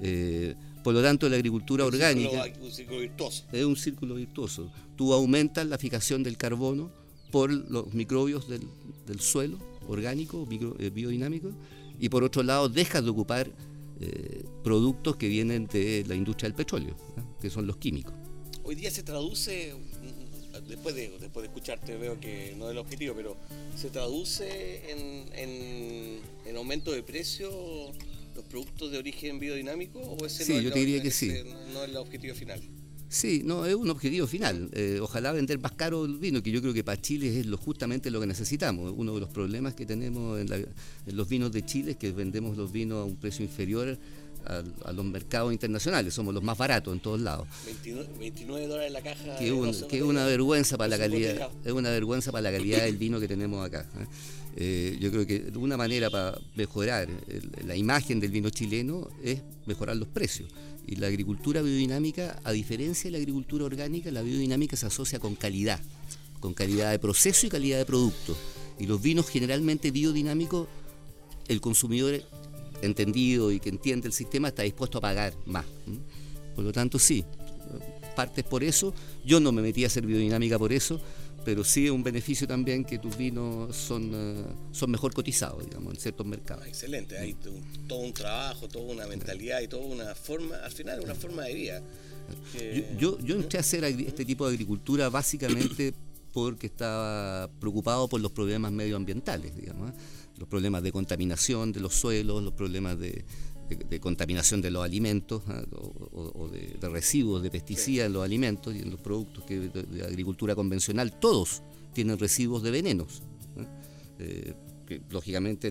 Eh, por lo tanto, la agricultura orgánica un círculo virtuoso. es un círculo virtuoso. Tú aumentas la fijación del carbono por los microbios del, suelo orgánico, eh, biodinámico, y por otro lado dejas de ocupar productos que vienen de la industria del petróleo, que son los químicos. Hoy día se traduce después de, después de escucharte veo que no es el objetivo, pero ¿se traduce en, en, aumento de precio los productos de origen biodinámico? ¿O ese sí, yo te diría que sí. No es el objetivo final. Sí, no, es un objetivo final. Eh, ojalá vender más caro el vino, que yo creo que para Chile es lo, justamente lo que necesitamos. Uno de los problemas que tenemos en, en los vinos de Chile es que vendemos los vinos a un precio inferior a, los mercados internacionales, somos los más baratos en todos lados. 29, dólares la caja. Que, es una vergüenza para la calidad, es una vergüenza para la calidad del vino que tenemos acá. ¿eh? Eh, yo creo que una manera para mejorar la imagen del vino chileno es mejorar los precios. Y la agricultura biodinámica, a diferencia de la agricultura orgánica, la biodinámica se asocia con calidad, con calidad de proceso y calidad de producto. Y los vinos generalmente biodinámicos, el consumidor entendido y que entiende el sistema está dispuesto a pagar más. Por lo tanto, sí, partes por eso. Yo no me metí a hacer biodinámica por eso, pero sí es un beneficio también que tus vinos son, eh, son mejor cotizados, digamos, en ciertos mercados. excelente, hay todo un trabajo, toda una mentalidad y toda una forma, al final una forma de vida. Yo, yo, entré a hacer este tipo de agricultura básicamente porque estaba preocupado por los problemas medioambientales, digamos. Los problemas de contaminación de los suelos, los problemas de, contaminación de los alimentos ¿ah? o, de, residuos de pesticidas en los alimentos y en los productos de, agricultura convencional, todos tienen residuos de venenos. Eh, que lógicamente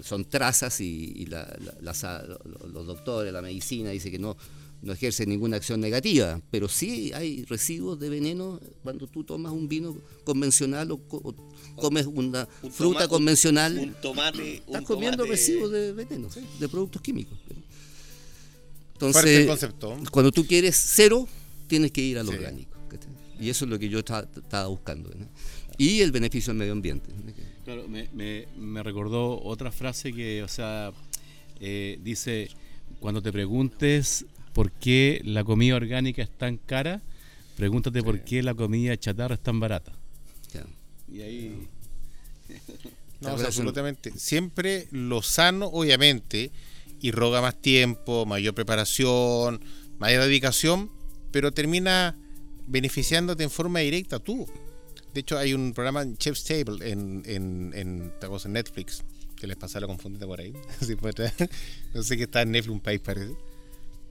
son trazas y, los doctores, la medicina dice que no, no ejerce ninguna acción negativa, pero sí hay residuos de veneno cuando tú tomas un vino convencional o, comes una fruta convencional. Un tomate. Estás comiendo residuos de veneno, de productos químicos. Entonces, concepto. cuando tú quieres cero, tienes que ir al orgánico. Y eso es lo que yo estaba, buscando. Y el beneficio del medio ambiente. Claro, me, recordó otra frase que, o sea, eh, dice, cuando te preguntes por qué la comida orgánica es tan cara, pregúntate por qué la comida chatarra es tan barata. Y ahí... no, absolutamente. Siempre lo sano, obviamente, y roga más tiempo, mayor preparación, mayor dedicación, pero termina beneficiándote en forma directa tú. De hecho, hay un programa en Chef's Table en, en, en, en Netflix, que les pasa la confundida por ahí. no sé qué está en Netflix, un país parece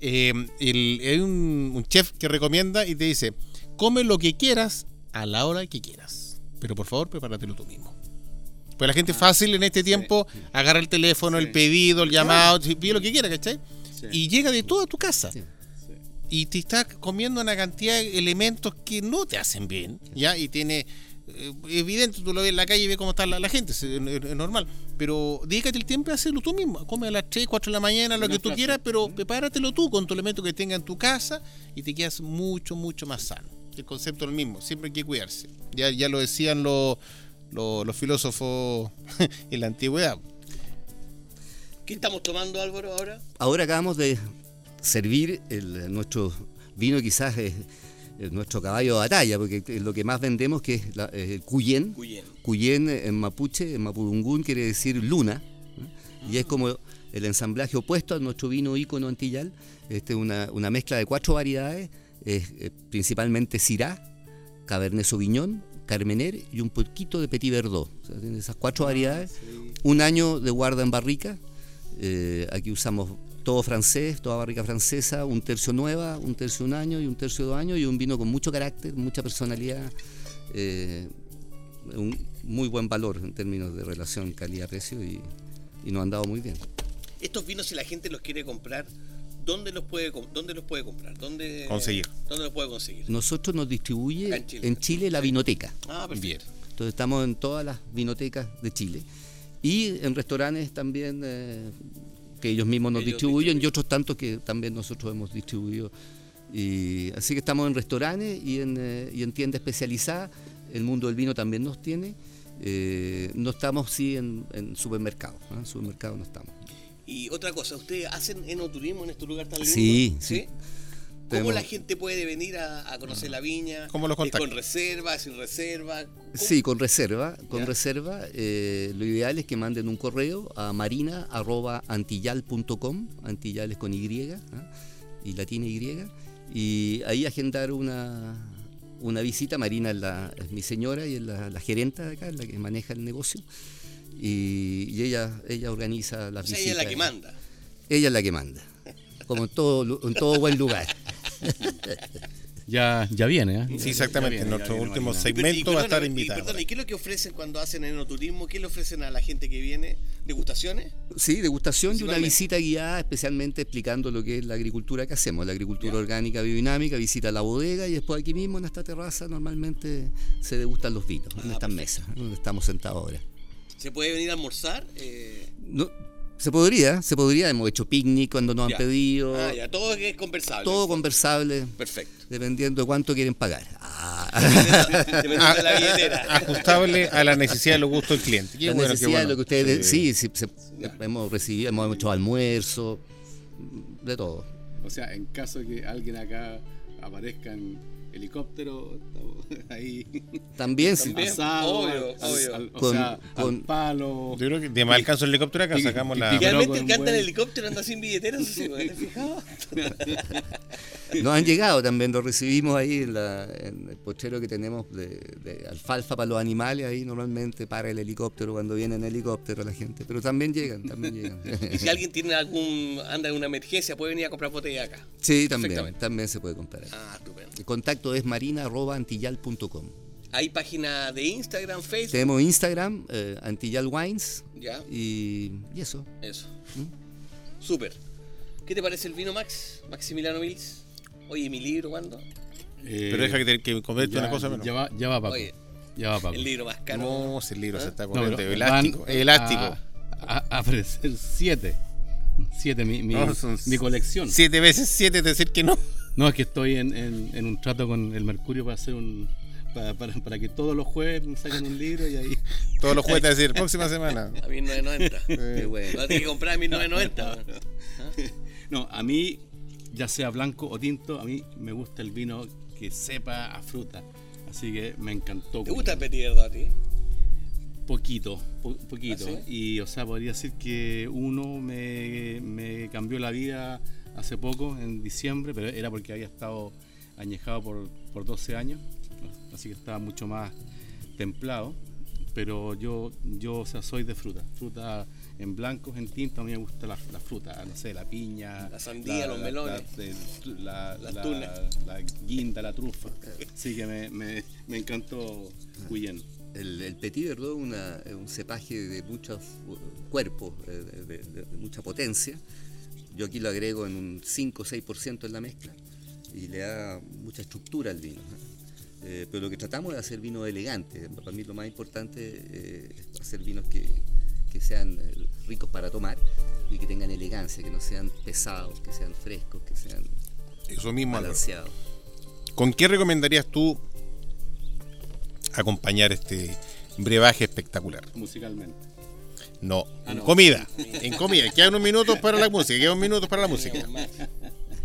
eh, hay un, chef que recomienda y te dice, come lo que quieras a la hora que quieras, pero por favor prepáratelo tú mismo. Pues la gente ah, fácil en este tiempo agarra el teléfono, el pedido, el llamado, pide lo que quiera, ¿cachai? Y llega de todo a tu casa. Y te está comiendo una cantidad de elementos que no te hacen bien, ¿ya? Y tiene evidente, tú lo ves en la calle y ves cómo está la, gente, es, normal. Pero dedícate el tiempo a hacerlo tú mismo. Come a las 3, 4 de la mañana, lo que tú quieras, pero prepáratelo tú con tu elemento que tenga en tu casa y te quedas mucho, mucho más sano. El concepto es el mismo, siempre hay que cuidarse. Ya, ya lo decían los, los, filósofos en la antigüedad. ¿Qué estamos tomando, Álvaro, ahora? Ahora acabamos de servir el, nuestro vino, quizás. Es nuestro caballo de batalla, porque lo que más vendemos que es, el Cuyen. Cuyen. en mapuche, en mapudungún quiere decir luna, y es como el ensamblaje opuesto a nuestro vino ícono antillal. Este es una, una mezcla de cuatro variedades, es, eh, principalmente Syrah, Cabernet Sauvignon, Carmener y un poquito de Petit Verdot. O sea, tiene esas cuatro variedades. Un año de guarda en barrica. Eh, aquí usamos todo francés, toda barrica francesa, un tercio nueva, un tercio un año y un tercio dos años y un vino con mucho carácter, mucha personalidad, eh, un muy buen valor en términos de relación calidad-precio y, y nos han dado muy bien. Estos vinos, si la gente los quiere comprar, ¿dónde los puede, dónde los puede comprar? ¿Dónde, Conseguir. ¿Dónde los puede conseguir? Nosotros nos distribuye en Chile. la vinoteca. Ah, perfecto. Bien. Entonces estamos en todas las vinotecas de Chile. Y en restaurantes también eh, que ellos mismos nos Ellos distribuyen y otros tantos que también nosotros hemos distribuido. Y, así que estamos en restaurantes y en, eh, y en tiendas especializadas. El mundo del vino también nos tiene. Eh, no estamos sí en, en supermercados. En supermercados no estamos. Y otra cosa, ¿ustedes hacen enoturismo en este lugar tan lindo? Sí, sí. ¿Cómo Tenemos- la gente puede venir a, a conocer la viña? ¿Cómo los ¿Es contactan? ¿Con reserva, sin reserva? ¿Cómo? Sí, con reserva. Con Ya. reserva. eh, lo ideal es que manden un correo a marina.antillal.com. Antillal es con Y ¿ah? y latina Y. Y ahí agendar una, una visita. Marina es, la- es mi señora y es la, la gerenta de acá, la que maneja el negocio. Y, y ella, ella organiza las O sea, visitas. ella es la que manda. Ella es la que manda. Como en todo, en todo buen lugar. Ya, ya viene, ¿eh? Sí, exactamente. Viene, nuestro viene último segmento va a estar y invitado. perdona, ¿y qué es lo que ofrecen cuando hacen enoturismo? ¿Qué le ofrecen a la gente que viene? ¿Degustaciones? Sí, degustación y una visita guiada especialmente explicando lo que es la agricultura que hacemos, la agricultura Ya. orgánica biodinámica, visita a la bodega y después aquí mismo en esta terraza normalmente se degustan los vinos, en Ah, estas mesas, donde estamos sentados ahora. ¿Se puede venir a almorzar? Eh, No, se podría, se podría, hemos hecho picnic cuando nos ya. han pedido, Ah, ya, todo es conversable. todo conversable, Perfecto. dependiendo de cuánto quieren pagar. Ah, Dependiendo de la billetera. Ajustable a la necesidad y los gustos del cliente. Qué la bueno, qué necesidad de bueno. lo que ustedes, Sí. sí, sí, se- hemos recibido, hemos hecho almuerzo, de todo. O sea, en caso de que alguien acá aparezca en helicóptero, ahí. También, sí, También. Asado, obvio, al- obvio. al- o Con- sea, con- al palo. Yo creo que de más alcanzo el helicóptero acá sacamos la. Realmente el que anda en helicóptero anda sin billetera, eso sí, ¿no? ¿te fijado? Nos han llegado también, lo recibimos ahí en, la- en el pochero que tenemos de, de alfalfa para los animales, ahí normalmente para el helicóptero cuando viene en helicóptero la gente, pero también llegan, también llegan. Y si alguien tiene algún, anda en una emergencia, puede venir a comprar botella acá. Sí, también, también se puede comprar. Ah, estupendo. El contacto es marina.antillal.com. Hay página de Instagram, Facebook. Tenemos Instagram, eh, Antillal Wines, Ya, y, y eso. eso. Súper. ¿Qué te parece el vino, Max? Maximiliano Mills. Oye, ¿mi libro cuándo? Eh, Pero deja que, te, que ya, una cosa menos. ya va, ya va Paco. Oye, ya va Paco. el libro más caro. No, si el libro ¿Ah? se está No, pero elástico. elástico. A, a- a ofrecer siete. Siete, mi, mi, No, son mi colección. Siete veces siete, es decir que no. No, es que estoy en, en- en un trato con el Mercurio para hacer un. Para, para, para que todos los jueves me saquen un libro y ahí. Todos los juguetes, es decir, próxima semana. A 1990. Qué bueno. Vas a tener que comprar a 1990. No, a mí, ya sea blanco o tinto, a mí me gusta el vino que sepa a fruta. Así que me encantó. ¿Te gusta el Petit Verdot a ti? Poquito, po- poquito. ¿Ah, Y, o sea, podría decir que uno me, me cambió la vida hace poco, en diciembre, pero era porque había estado añejado por, por 12 años, así que estaba mucho más templado. Pero yo, yo o sea, soy de fruta. Fruta en blancos, en tinto, a mí me gusta la, la fruta, no sé, la piña, La sandía, los melones. la, la, la- la guinda, la trufa. Así que me, me, me encantó Cuyen. El, el Petit Verdot es un cepaje de muchos cuerpos, eh, de, de- de- de mucha potencia. Yo aquí lo agrego en un 5 o 6% en la mezcla y le da mucha estructura al vino. ¿eh? Eh, pero lo que tratamos es hacer vino elegante. Para mí lo más importante eh, es hacer vinos que, que sean ricos para tomar y que tengan elegancia, que no sean pesados, que sean frescos, que sean Eso mismo, Álvaro. balanceados. ¿Con qué recomendarías tú acompañar este brebaje espectacular? musicalmente. No, Ah, no. comida. En comida. Quedan unos minutos para la música. Quedan unos minutos para la música.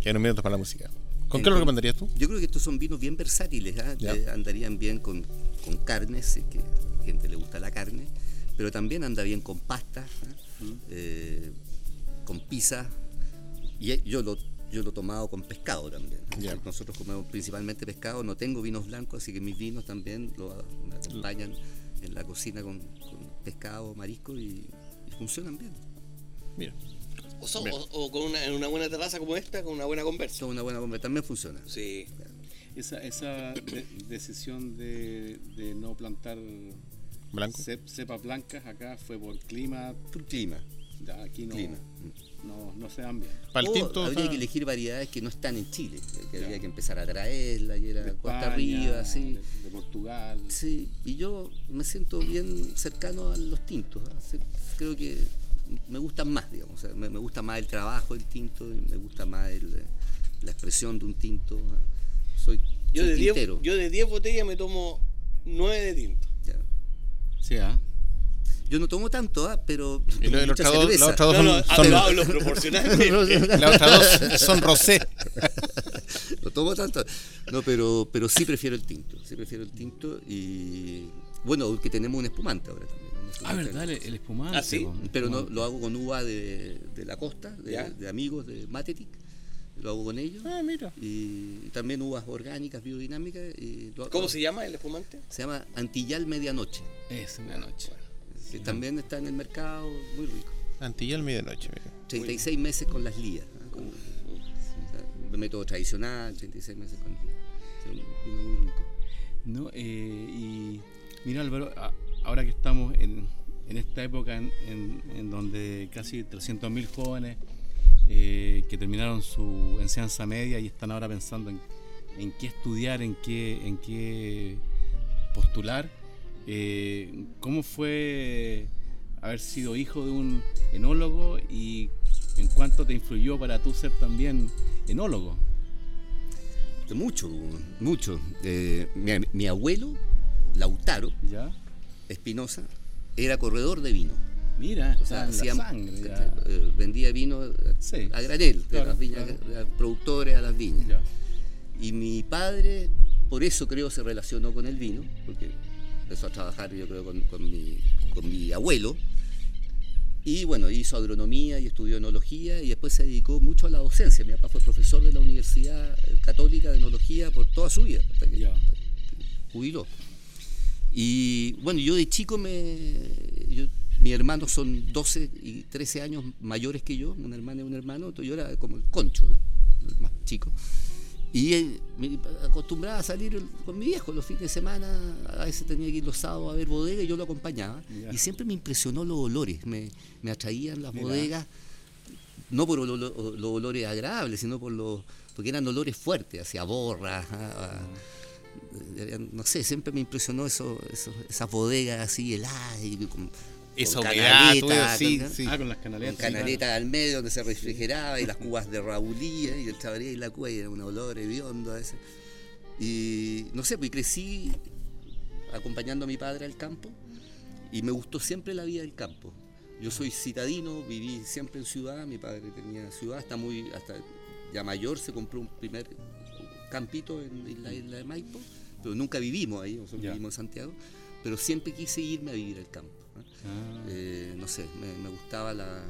Quedan unos minutos para la música. ¿Con qué lo recomendarías tú? Yo creo que estos son vinos bien versátiles, ¿ah? Eh, andarían bien con, con carnes, si es que a la gente le gusta la carne, pero también anda bien con pasta. ¿ah? Eh, con pizza. Y yo lo, yo lo he tomado con pescado también. Nosotros comemos principalmente pescado, no tengo vinos blancos, así que mis vinos también lo, me acompañan en la cocina con, con pescado, marisco y, y funcionan bien. Mira. O, so- Bien. o- o con una, en una buena terraza como esta, con una buena conversa. Son una buena comida, también funciona. Sí. Esa, esa de- decisión de, de no plantar Blanco. cepas blancas acá fue por clima. Por clima. Ya aquí no, Clima. No, no se dan bien. Para el O tinto. habría está- que elegir variedades que no están en Chile, que habría que empezar a traerla y era De España, arriba, sí. de, de Portugal. Sí, y yo me siento bien cercano a los tintos. ¿ah? Creo que me gustan más, digamos. o sea, me, me gusta más el trabajo del tinto, y me gusta más el, la expresión de un tinto. ¿ah? Soy, Yo soy de, 10, tintero. yo de 10 botellas me tomo 9 de tinto. ya. Sí, ¿ah? Yo no tomo tanto, ¿ah? pero Y tomo los dos- cerveza. las otras dos No, no, son- son- proporcionalmente. las otras dos son rosé. no tomo tanto. No, pero, pero sí prefiero el tinto. Sí prefiero el tinto y bueno, que tenemos un espumante ahora también. Ah, verdad, el, el espumante. ¿Ah, sí? Pero no, lo hago con uva de, de la costa, de, amigos de Matetic. Lo hago con ellos. Ah, mira. Y también uvas orgánicas, biodinámicas. Y lo- ¿Cómo se llama el espumante? Se llama Antillal Medianoche. Es una noche. Que también está en el mercado, muy rico. Antillal medianoche. mira. 36 meses con las lías. ¿ah? Con- o sea, de método tradicional, 36 meses con lías. O sea, muy rico. No, eh, y mira Álvaro, ahora que estamos en, en esta época en, en- en donde casi 300.000 jóvenes eh, que terminaron su enseñanza media y están ahora pensando en, en qué estudiar, en qué, en qué postular, eh, ¿cómo fue haber sido hijo de un enólogo y en cuánto te influyó para tú ser también enólogo? Mucho, mucho. Eh, mi, mi abuelo, Lautaro ¿Ya? Espinosa, era corredor de vino. Mira, O sea, hacía- sangre, ya. eh, vendía vino a- Sí. a granel, de Claro, las viñas, claro. de los productores a las viñas. Ya. Y mi padre, por eso creo, se relacionó con el vino, porque empezó a trabajar, yo creo, con, con mi, con mi abuelo. Y bueno, hizo agronomía y estudió enología y después se dedicó mucho a la docencia. Mi papá fue profesor de la Universidad Católica de Enología por toda su vida, hasta que jubiló. Y bueno, yo de chico me. yo- mis hermanos son 12 y 13 años mayores que yo, una hermana y un hermano, entonces yo era como el concho, el más chico. Y eh, me acostumbraba a salir con mi viejo los fines de semana, a veces tenía que ir los sábados a ver bodega y yo lo acompañaba. Y siempre me impresionó los olores, me, me atraían las Mira. bodegas, no por olo- los olores agradables, sino por los, porque eran olores fuertes, hacia borras, a- a- eh, no sé, siempre me impresionó eso, eso- esas bodegas así heladas y con, Esa con humedad, sí. Ah, con las con canaletas. canaleta al medio donde se refrigeraba y las cubas de Raulía y el chabría y la cuba y era un olor hediondo a veces. Y no sé, pues crecí acompañando a mi padre al campo y me gustó siempre la vida del campo. Yo soy citadino, viví siempre en ciudad, mi padre tenía ciudad, hasta muy, hasta ya mayor se compró un primer campito en la isla de Maipo, pero nunca vivimos ahí, nosotros vivimos en Santiago, pero siempre quise irme a vivir al campo. Ah, Eh, no sé, me, me gustaba la,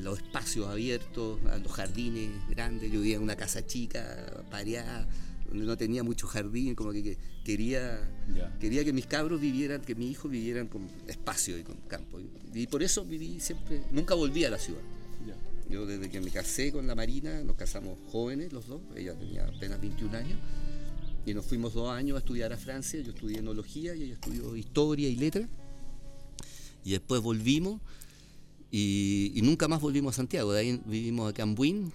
los espacios abiertos, los jardines grandes. Yo vivía en una casa chica, pareada, donde no tenía mucho jardín, como que, que quería, quería que mis cabros vivieran, que mis hijos vivieran con espacio y con campo. Y, y por eso viví siempre, nunca volví a la ciudad. Yo desde que me casé con la Marina, nos casamos jóvenes los dos, ella tenía apenas 21 años, y nos fuimos dos años a estudiar a Francia, yo estudié enología y ella estudió historia y letras, y después volvimos, y, y nunca más volvimos a Santiago, de ahí vivimos acá en Buin,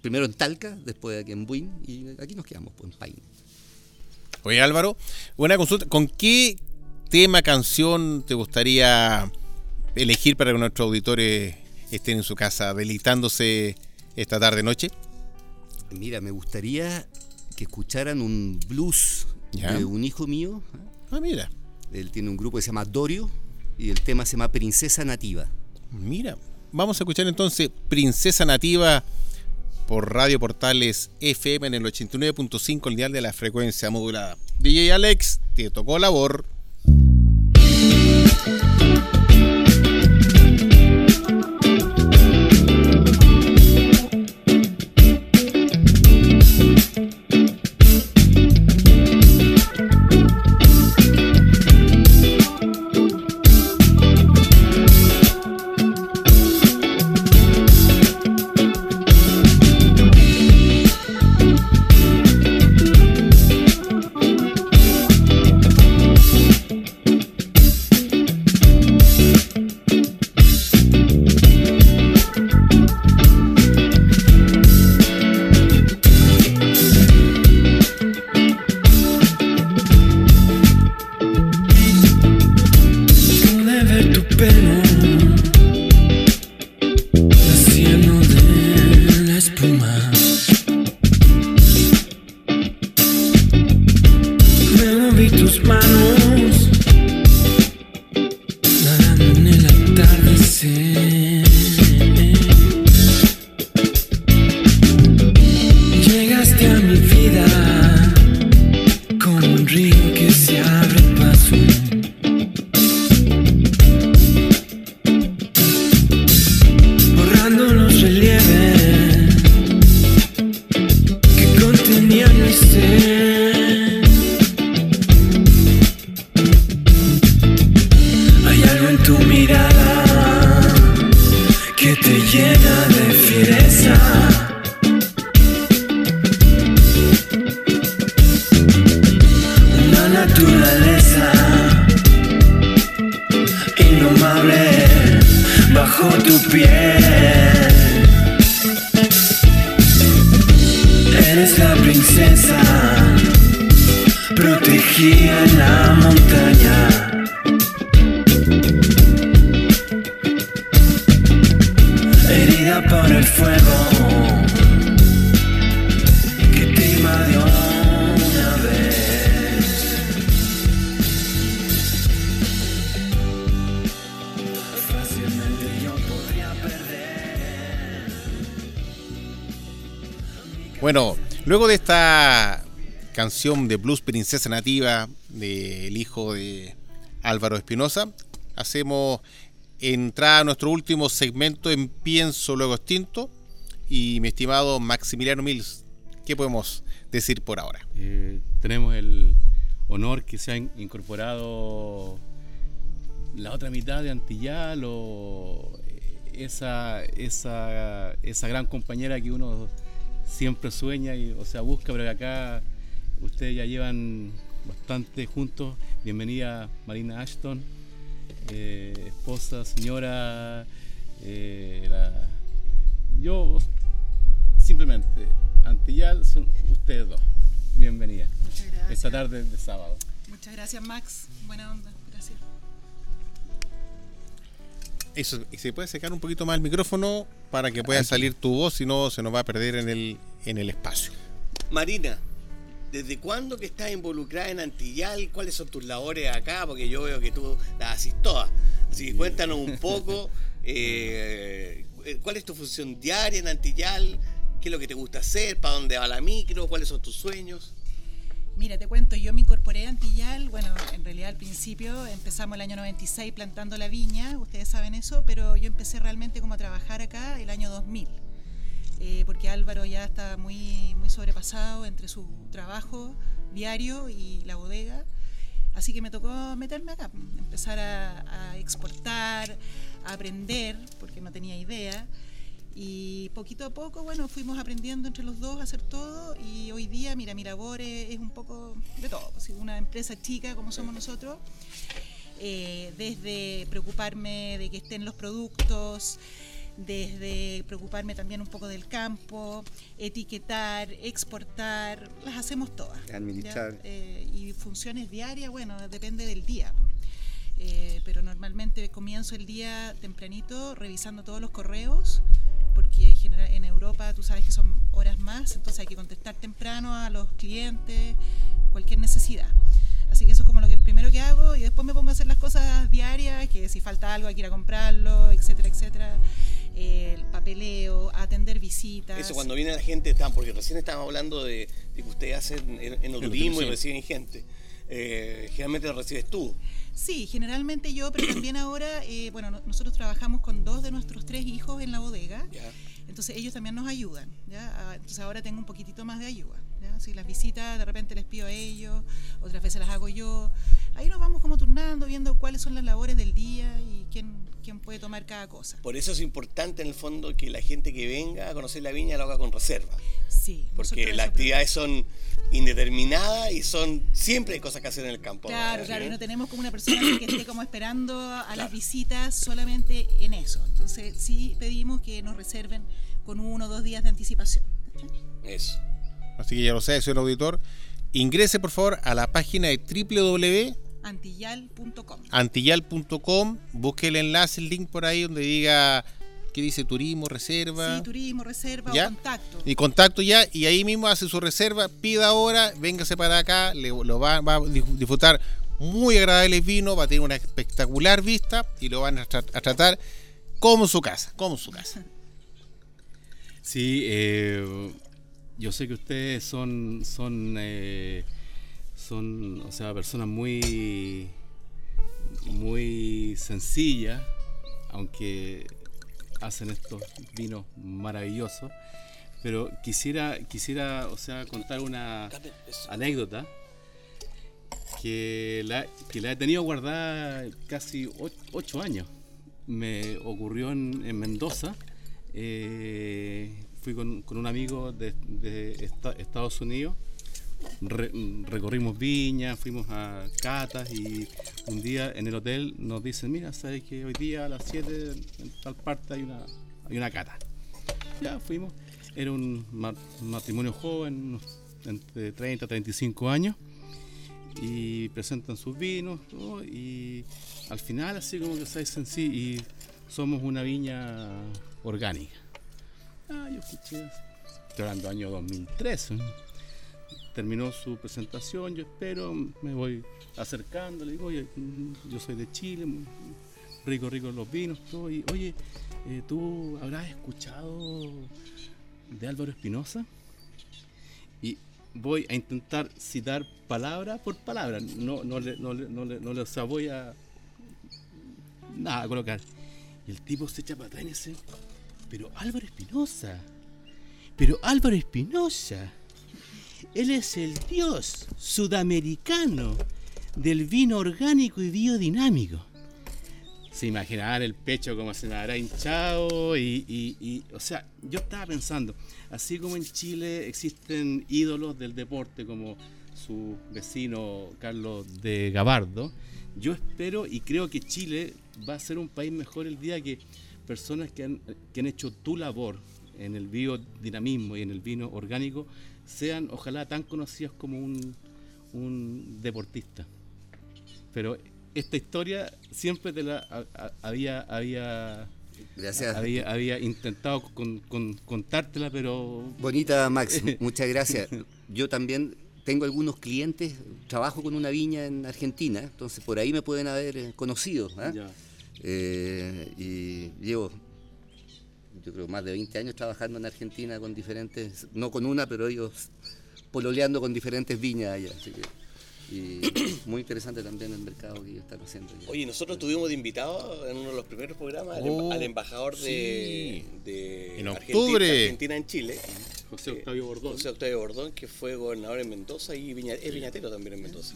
primero en Talca, después aquí en Buin, y aquí nos quedamos, pues, en Paine. Oye Álvaro, una consulta. ¿Con qué tema, canción te gustaría elegir para que nuestros auditores estén en su casa deleitándose esta tarde noche? Mira, me gustaría que escucharan un blues Ya. de un hijo mío. Ah, mira, Él tiene un grupo que se llama Dorio y el tema se llama Princesa Nativa. mira. Vamos a escuchar entonces Princesa Nativa por Radio Portales FM en el 89.5 el dial de la frecuencia modulada. DJ Alex, te tocó labor. tell me de blues princesa nativa del hijo de Álvaro Espinosa, hacemos entrada a nuestro último segmento en Pienso Luego Extinto. Y mi estimado Maximiliano Mills, ¿qué podemos decir por ahora? Eh, tenemos el honor que se ha in- incorporado la otra mitad de Antillal o eh, esa, esa, esa gran compañera que uno siempre sueña y o sea busca, pero acá ustedes ya llevan bastante juntos. Bienvenida Marina Ashton, eh, esposa, señora. eh, la- yo simplemente, Antillal son ustedes dos. Bienvenida. Muchas gracias. Esta tarde de sábado. Muchas gracias, Max. Buena onda. Gracias. Eso, y se puede secar un poquito más el micrófono para que pueda salir tu voz, si no se nos va a perder en el, en el espacio. Marina, ¿desde cuándo que estás involucrada en Antillal? ¿Cuáles son tus labores acá? Porque yo veo que tú las haces todas. Así que cuéntanos un poco, eh, ¿cuál es tu función diaria en Antillal? ¿Qué es lo que te gusta hacer? ¿Para dónde va la micro? ¿Cuáles son tus sueños? Mira, te cuento, yo me incorporé a Antillal, bueno, en realidad al principio empezamos el año 96 plantando la viña, ustedes saben eso, pero yo empecé realmente como a trabajar acá el año 2000, eh, porque Álvaro ya estaba muy, muy sobrepasado entre su trabajo diario y la bodega, así que me tocó meterme acá, empezar a, a exportar, a aprender, porque no tenía idea. Y poquito a poco, bueno, fuimos aprendiendo entre los dos a hacer todo y hoy día, mira, Mirabor es, es un poco de todo, pues, una empresa chica como somos nosotros, eh, desde preocuparme de que estén los productos, desde preocuparme también un poco del campo, etiquetar, exportar, las hacemos todas. Administrar. Eh, y funciones diarias, bueno, depende del día. Eh, pero normalmente comienzo el día tempranito revisando todos los correos, porque en, general, en Europa tú sabes que son horas más, entonces hay que contestar temprano a los clientes, cualquier necesidad. Así que eso es como lo que primero que hago y después me pongo a hacer las cosas diarias, que si falta algo hay que ir a comprarlo, etcétera, etcétera. Eh, el papeleo, atender visitas. Eso cuando viene la gente, está, porque recién estábamos hablando de, de que ustedes hacen en, en turismo y reciben gente. Eh, generalmente lo recibes tú. Sí, generalmente yo, pero también ahora, eh, bueno, no- nosotros trabajamos con dos de nuestros tres hijos en la bodega, ¿ya? entonces ellos también nos ayudan, ¿ya? Ah, Entonces ahora tengo un poquitito más de ayuda, ¿ya? Si las visitas de repente les pido a ellos, otras veces las hago yo, ahí nos vamos como turnando, viendo cuáles son las labores del día y quién, quién puede tomar cada cosa. Por eso es importante en el fondo que la gente que venga a conocer la viña lo haga con reserva. Sí. Porque las actividades son indeterminadas y son siempre hay cosas que hacer en el campo. Claro, claro, y no tenemos como una persona que esté como esperando a las visitas solamente en eso. Entonces sí pedimos que nos reserven con uno o dos días de anticipación. Eso. Así que ya lo sabe, señor auditor. Ingrese por favor a la página de Antillal.com. www.antillal.com, busque el enlace, el link por ahí donde diga que dice turismo, reserva. Sí, turismo, reserva ¿Ya? o contacto. Y contacto ya, y ahí mismo hace su reserva, pida ahora, véngase para acá, le, lo va, va a dis- disfrutar muy agradable vino, va a tener una espectacular vista y lo van a, tra- a tratar como su casa, como su casa. Sí, eh, yo sé que ustedes son, son, eh, son, o sea, personas muy, muy sencillas, aunque hacen estos vinos maravillosos. Pero quisiera, quisiera, o sea, contar una anécdota que la, que la he tenido guardada casi ocho años. Me ocurrió en, en Mendoza, eh, fui con, un amigo de, de esta- Estados Unidos, re- recorrimos viñas, fuimos a catas y un día en el hotel nos dicen, mira, sabes que hoy día a las 7 en tal parte hay una, hay una cata. Ya fuimos, era un ma- matrimonio joven, entre 30 y 35 años, y presentan sus vinos y al final así como que se dicen sí, y somos una viña orgánica. Ah, yo escuché, estoy hablando año 2013. Terminó su presentación, yo espero, me voy acercando, le digo, oye, yo soy de Chile, rico, rico los vinos, oye, eh, ¿tú habrás escuchado de Álvaro Espinosa? Y voy a intentar citar palabra por palabra, no, no, le, no, le, no, le, no le- voy a nada, a colocar. Y el tipo se echa para atrás y dice, pero Álvaro Espinosa, pero Álvaro Espinosa, él es el dios sudamericano del vino orgánico y biodinámico. Se imaginarán el pecho como se me habrá hinchado y, y- o sea, yo estaba pensando, así como en Chile existen ídolos del deporte como su vecino Carlos de Gabardo, yo espero y creo que Chile va a ser un país mejor el día que personas que han, que han hecho tu labor en el biodinamismo y en el vino orgánico sean ojalá tan conocidas como un, un deportista. Pero esta historia siempre te la a- a- había, había, Gracias. había, había intentado con- con- contártela, pero Bonita, Max, muchas gracias. Yo también tengo algunos clientes, trabajo con una viña en Argentina, entonces por ahí me pueden haber eh, conocido. ¿ah? Eh, y llevo, yo creo, más de 20 años trabajando en Argentina con diferentes, no con una, pero ellos pololeando con diferentes viñas allá. Y muy interesante también el mercado que ellos están haciendo. Oye, nosotros tuvimos de invitado en uno de los primeros programas al, Oh, al embajador de, de En Argentina, octubre. Argentina en Chile, José Octavio Bordón. José Octavio Bordón, que fue gobernador en Mendoza y viña- es viñatero también en Mendoza.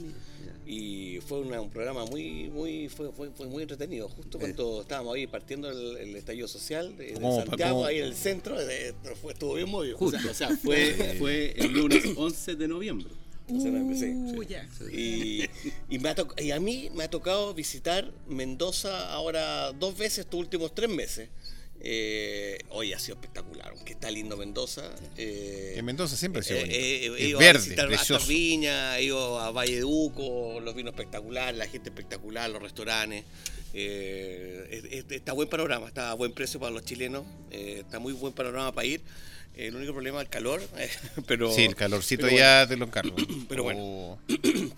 Y fue una- un programa muy, muy, fue, fue, fue muy entretenido. Justo cuando estábamos ahí partiendo el, el estallido social de, de ¿Cómo- Santiago, cómo- ahí en el centro, de- fue, estuvo bien movido. O sea, o sea, fue, fue el lunes 11 de noviembre. Sea, no empecé, Uh, sí. ya. Y, y me ha y a mí me ha tocado visitar Mendoza ahora dos veces estos últimos tres meses. Eh, hoy ha sido espectacular, aunque está lindo Mendoza. Eh, En Mendoza siempre ha sido eh, bonito. eh, ido a verde, visitar precioso. he ido a Valle de Uco, los vinos espectaculares, la gente espectacular, los restaurantes. Eh, es- es- está buen panorama, está a buen precio para los chilenos, eh, está muy buen panorama para ir. Eh, el único problema es el calor, pero... Sí, el calorcito ya te lo encargo. Pero bueno. Oh,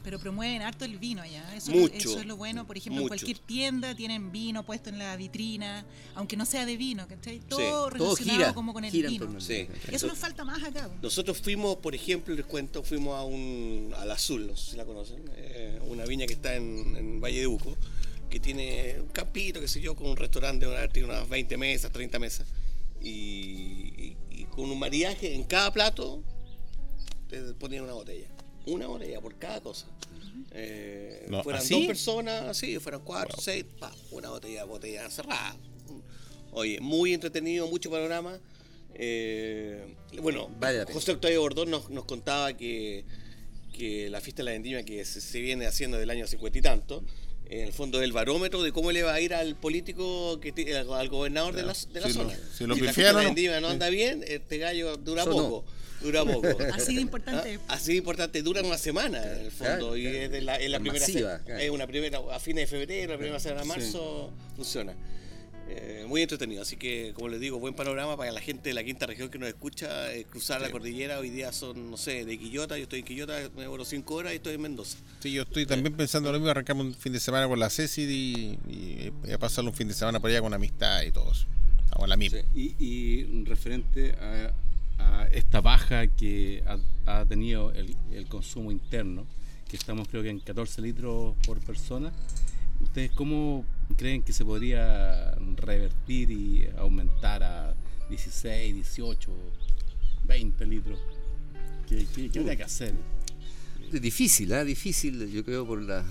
Pero promueven harto el vino allá. Eso, Mucho, eso es lo bueno. Por ejemplo, mucho. en cualquier tienda tienen vino puesto en la vitrina, aunque no sea de vino, ¿cachai? Todo Sí. Todo relacionado gira, como con el vino. Sí. Eso nos falta más acá. Nosotros fuimos, por ejemplo, les cuento, fuimos a un al Azul, no sé si la conocen, eh, una viña que está en, en Valle de Uco, que tiene un campito, qué sé yo, con un restaurante, una- tiene unas 20 mesas, 30 mesas, y, y- y con un mariaje en cada plato te ponían una botella, una botella por cada cosa. Eh, No, fueran ¿así? dos personas, sí, fueran cuatro, seis, pa, una botella, botella cerrada. Oye, muy entretenido, mucho panorama. Eh, bueno. José Octavio Bordón nos, nos contaba que, que la fiesta de la vendimia que se, se viene haciendo del año cincuenta y tanto, en el fondo del barómetro de cómo le va a ir al político, que ti- al, gobernador de la, de la Si lo- zona. si lo la fiesta pifiaron, de la no. vendimia no anda bien, este gallo dura poco. Dura poco. Así de importante. Ah, Así de importante, dura una semana en el fondo Claro, y claro. es, de la, es la Es primera masiva, se- es una primera a fines de febrero, la primera semana de marzo funciona. Eh, muy entretenido, así que como les digo, buen panorama para la gente de la quinta región que nos escucha, eh, cruzar la cordillera, hoy día son, no sé, de Quillota, yo estoy en Quillota, me demoro cinco horas y estoy en Mendoza. Sí, yo estoy también pensando lo mismo, arrancamos un fin de semana con la Ceci y, y, y a pasarlo un fin de semana por allá con amistad y todo eso. Estamos a la misma. Y, y referente a, a esta baja que ha, ha tenido el, el consumo interno, que estamos creo que en 14 litros por persona, ¿ustedes cómo creen que se podría revertir y aumentar a 16, 18, 20 litros? ¿Qué, qué, qué habría que hacer? Difícil, ¿ah? difícil, yo creo, por la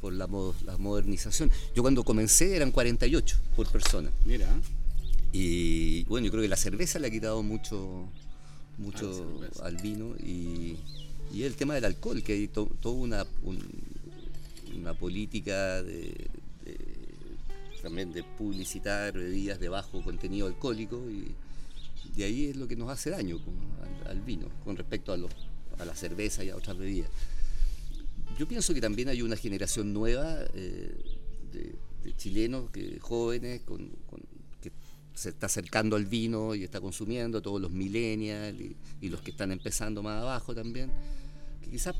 por la, la modernización. Yo cuando comencé eran 48 por persona. Mira, Y bueno, yo creo que la cerveza le ha quitado mucho, mucho al vino y, y el tema del alcohol, que hay to- toda una, un- una política de- también de publicitar bebidas de bajo contenido alcohólico y de ahí es lo que nos hace daño al, al vino con respecto a, los, a la cerveza y a otras bebidas. Yo pienso que también hay una generación nueva eh, de, de chilenos, que, jóvenes, con, con- que se está acercando al vino y está consumiendo, todos los millennials y, y los que están empezando más abajo también, que quizás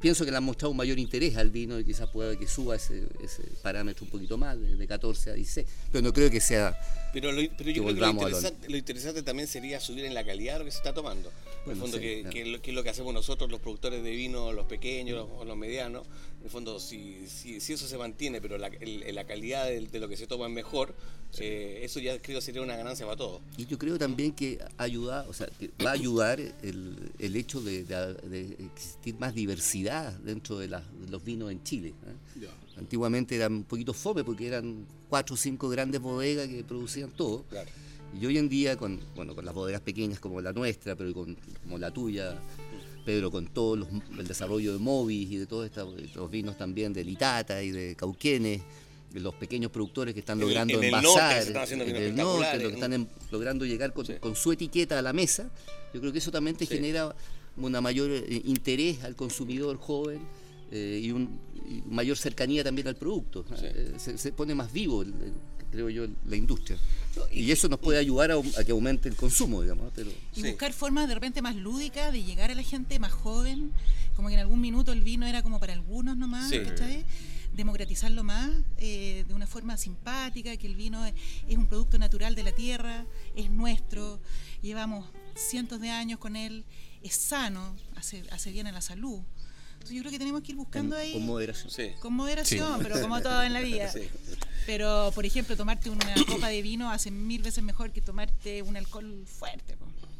pienso que le han mostrado un mayor interés al vino y quizás pueda que suba ese, ese parámetro un poquito más, de, de 14 a 16, pero no creo que sea... Pero, lo- pero yo Que creo que lo interesante, lo interesante también sería subir en la calidad de lo que se está tomando. En el fondo, sí, que, claro. que es lo, que es lo que hacemos nosotros, los productores de vino, los pequeños o los medianos. En el fondo, si, si, si eso se mantiene, pero la, el- la calidad de, de lo que se toma es mejor, eh, eso ya creo sería una ganancia para todos. Y yo creo también que ayuda, o sea, que va a ayudar el, el hecho de, de- de existir más diversidad dentro de, las- de los vinos en Chile. ¿eh? Antiguamente eran un poquito fome porque eran cuatro o cinco grandes bodegas que producían todo. Claro. Y hoy en día, con, bueno, con las bodegas pequeñas como la nuestra, pero con, como la tuya, Pedro, con todo los- el desarrollo de Movis y de todos estos vinos también de Litata y de Cauquenes, los pequeños productores que están el- logrando en el envasar, en el norte, espectaculares. lo que están en- logrando llegar con, con su etiqueta a la mesa, yo creo que eso también te Sí. genera una mayor eh, interés al consumidor joven eh, y, un, y mayor cercanía también al producto. Eh, se, se pone más vivo, el- el- creo yo, la industria. Y eso nos puede ayudar a, que aumente el consumo, digamos. Pero Y Sí. buscar formas de repente más lúdicas de llegar a la gente más joven, como que en algún minuto el vino era como para algunos nomás, Sí. ¿cachai? Democratizarlo más eh, de una forma simpática, que el vino es, es un producto natural de la tierra, es nuestro, llevamos cientos de años con él, es sano, hace, hace bien a la salud. Entonces yo creo que tenemos que ir buscando ahí con moderación. Sí. con moderación, pero como todo en la vida. Sí. Pero, por ejemplo, tomarte una copa de vino hace mil veces mejor que tomarte un alcohol fuerte,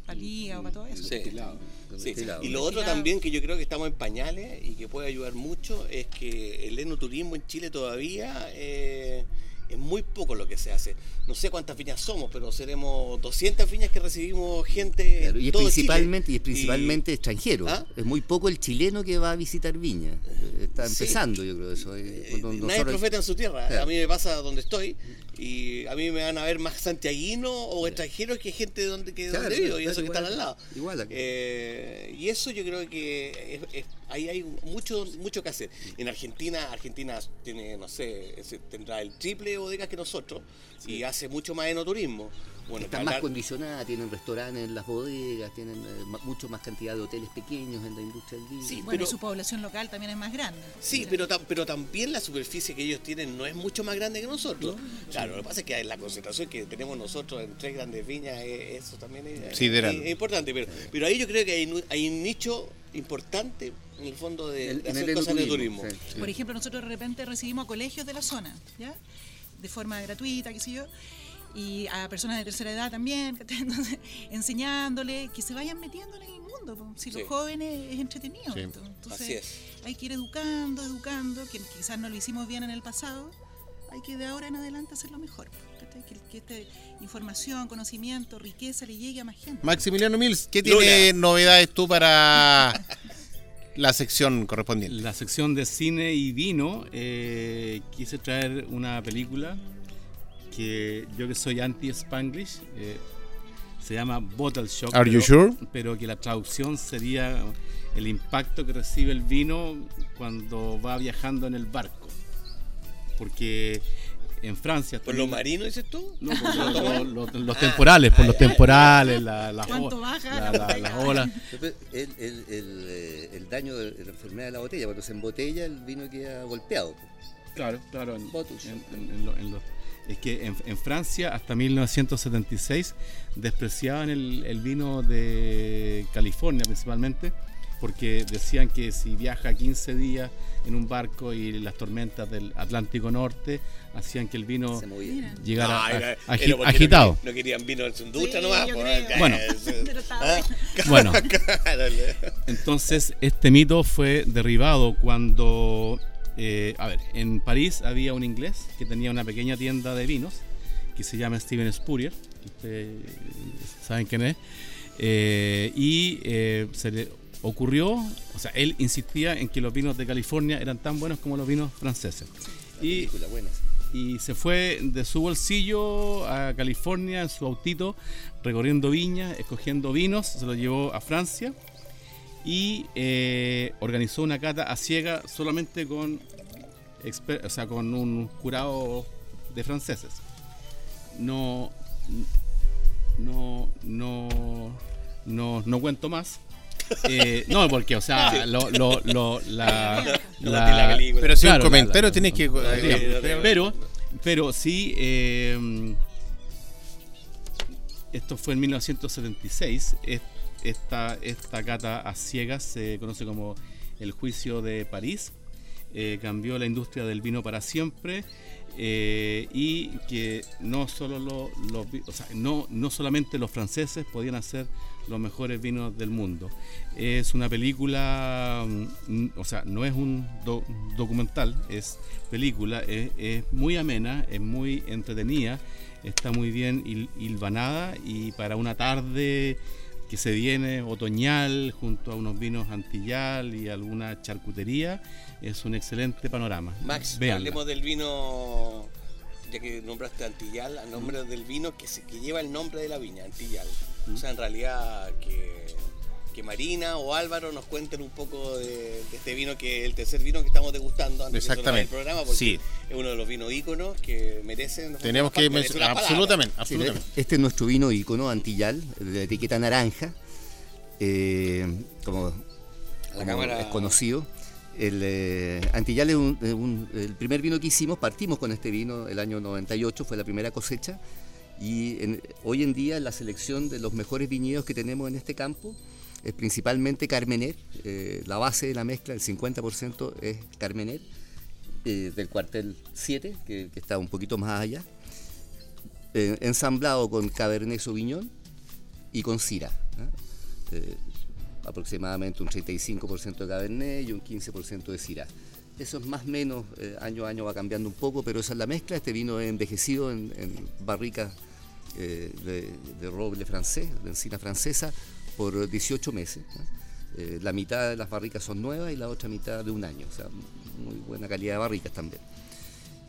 para el hígado, para todo eso. Sí. Sí. Destilado. Y lo otro también que yo creo que estamos en pañales y que puede ayudar mucho es que el enoturismo en Chile todavía eh, es muy poco lo que se hace. No sé cuántas viñas somos, pero seremos 200 viñas que recibimos gente. Claro, y es todo principalmente, y es principalmente extranjero. ¿Ah? Es muy poco el chileno que va a visitar Viña. Eh, Está Sí. empezando, yo creo, eso. eh, Eh, cuando Nadie nosotros- profeta en su tierra. Claro. A mí me pasa donde estoy y a mí me van a ver más santiaguinos o extranjeros que gente de donde, que Claro, donde vivo y eso que igual están al lado. Igual. Eh, y eso yo creo que es- es- ahí hay mucho mucho que hacer. En Argentina, Argentina tiene, no sé, tendrá el triple de bodegas que nosotros y hace mucho más enoturismo. Bueno, Están que más hablar- condicionadas, tienen restaurantes en las bodegas, tienen eh, mucho más cantidad de hoteles pequeños en la industria del vino. Sí, Bueno, pero- y su población local también es más grande. Sí, pero, tam- pero también la superficie que ellos tienen no es mucho más grande que nosotros. Claro, lo que pasa es que la concentración que tenemos nosotros en tres grandes viñas, eh, eso también es, es importante. Pero, pero ahí yo creo que hay, nu- hay un nicho importante en el fondo de, En- de en hacer el cosas de turismo. sí. Por ejemplo, nosotros de repente recibimos a colegios de la zona, ¿ya? De forma gratuita, qué sé yo, y a personas de tercera edad también. Entonces, enseñándoles que se vayan metiendo en el mundo. Si Sí. los jóvenes es entretenido. Sí. Entonces, Así es. hay que ir educando, educando, que quizás no lo hicimos bien en el pasado, hay que de ahora en adelante hacerlo mejor. Que, que esta información, conocimiento, riqueza le llegue a más gente. Maximiliano Mills, ¿qué tiene novedades tú para la sección correspondiente? La sección de cine y vino, eh, quise traer una película que yo que soy anti-Spanglish, eh, se llama Bottle Shock. Are you pero- sure? Pero que la traducción sería el impacto que recibe el vino cuando va viajando en el barco. Porque en Francia... ¿Por lo marino dices tú? No, por lo- lo- lo- los temporales, por los temporales, la- las ¿Cuánto o- baja la- la la- olas. Pero El, el- el, eh, el daño de la enfermedad de la botella, cuando se embotella el vino queda golpeado. Claro, claro. en- en- en- en lo- en lo- es que en, en Francia hasta 1976 despreciaban el, el vino de California principalmente porque decían que si viaja 15 días en un barco y las tormentas del Atlántico Norte hacían que el vino llegara No, a- era- agi- era porque agitado. No, querían- no querían vino en su industria Sí, nomás. pues. Bueno. Ah, Bueno, Entonces, este mito fue derribado cuando, eh, a ver, en París había un inglés que tenía una pequeña tienda de vinos que se llama Steven Spurrier, ustedes saben quién es, eh, y eh, se le ocurrió, o sea, él insistía en que los vinos de California eran tan buenos como los vinos franceses. Y, y se fue de su bolsillo a California en su autito, recorriendo viñas, escogiendo vinos, se lo llevó a Francia y eh, organizó una cata a ciega solamente con, exper- o sea, con un jurado de franceses. No, no, no, no, no cuento más. Eh, no, porque, o sea, lo, lo, lo- la, la película. Pero si Claro, un comentario la- la- tienes que. Eh, pero, pero sí, eh, esto fue en 1976. es- Esta, esta cata a ciegas se conoce como el juicio de París. eh, cambió la industria del vino para siempre eh, y que no solo no, no solamente los franceses podían hacer los mejores vinos del mundo. Es una película, mm, o sea, no es un do- documental, es película, es, es muy amena, es muy entretenida, está muy bien hil- hilvanada y para una tarde que se viene otoñal junto a unos vinos antillal y alguna charcutería, es un excelente panorama. Max, Véanla. hablemos del vino, ya que nombraste Antillal, al nombre del vino que, se, que lleva el nombre de la viña, Antillal. O sea, en realidad que, que Marina o Álvaro nos cuenten un poco de, de este vino, que es el tercer vino que estamos degustando antes de sonar el Exactamente. programa, porque Sí. es uno de los vinos íconos que merecen... Tenemos que mencionar. Absolutamente, Sí, absolutamente. este es nuestro vino ícono, Antillal, de etiqueta naranja, eh, como, La como cámara- es conocido. El eh, Antillal es un- el primer vino que hicimos, partimos con este vino el año 98, fue la primera cosecha, y en- hoy en día la selección de los mejores viñedos que tenemos en este campo es principalmente Carmener, eh, la base de la mezcla, el 50% es Carmener, eh, del cuartel 7, que, que está un poquito más allá eh, ensamblado con Cabernet Sauvignon y con Syrah. ¿ah? Eh, aproximadamente un 35% de Cabernet y un 15% de Syrah. Eso es más o menos, año a año va cambiando un poco, pero esa es la mezcla. Este vino es envejecido en, en barricas de roble francés, de encina francesa, por 18 meses. Eh, la mitad de las barricas son nuevas y la otra mitad de un año, o sea, muy buena calidad de barricas también.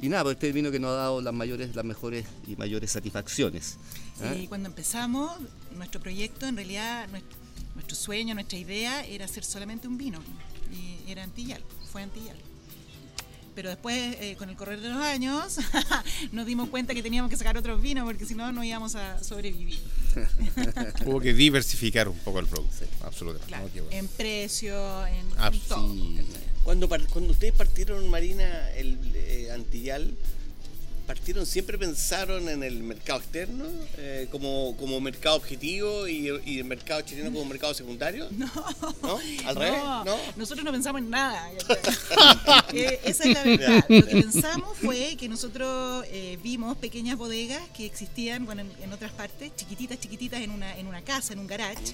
Y nada, pues este vino que nos ha dado las mayores, las mejores y mayores satisfacciones. Sí, cuando empezamos nuestro proyecto, en realidad nuestro, nuestro sueño, nuestra idea era hacer solamente un vino. Y era Antillal, fue Antillal. Pero después, eh, con el correr de los años, nos dimos cuenta que teníamos que sacar otros vinos porque si no, no íbamos a sobrevivir. Hubo que diversificar un poco el producto. Absolutamente. Claro, No, qué bueno. en precio, en, en Ah, todo. sí. Cuando, cuando ustedes partieron, Marina, el eh, Antillal, partieron, siempre pensaron en el mercado externo eh, como, como mercado objetivo y, y el mercado chileno como mercado secundario? No. ¿No? ¿Al revés? ¿No? nosotros no pensamos en nada. Eh, esa es la verdad. Lo que pensamos fue que nosotros eh, vimos pequeñas bodegas que existían bueno, en, en otras partes, chiquititas, chiquititas, en una, en una casa, en un garage.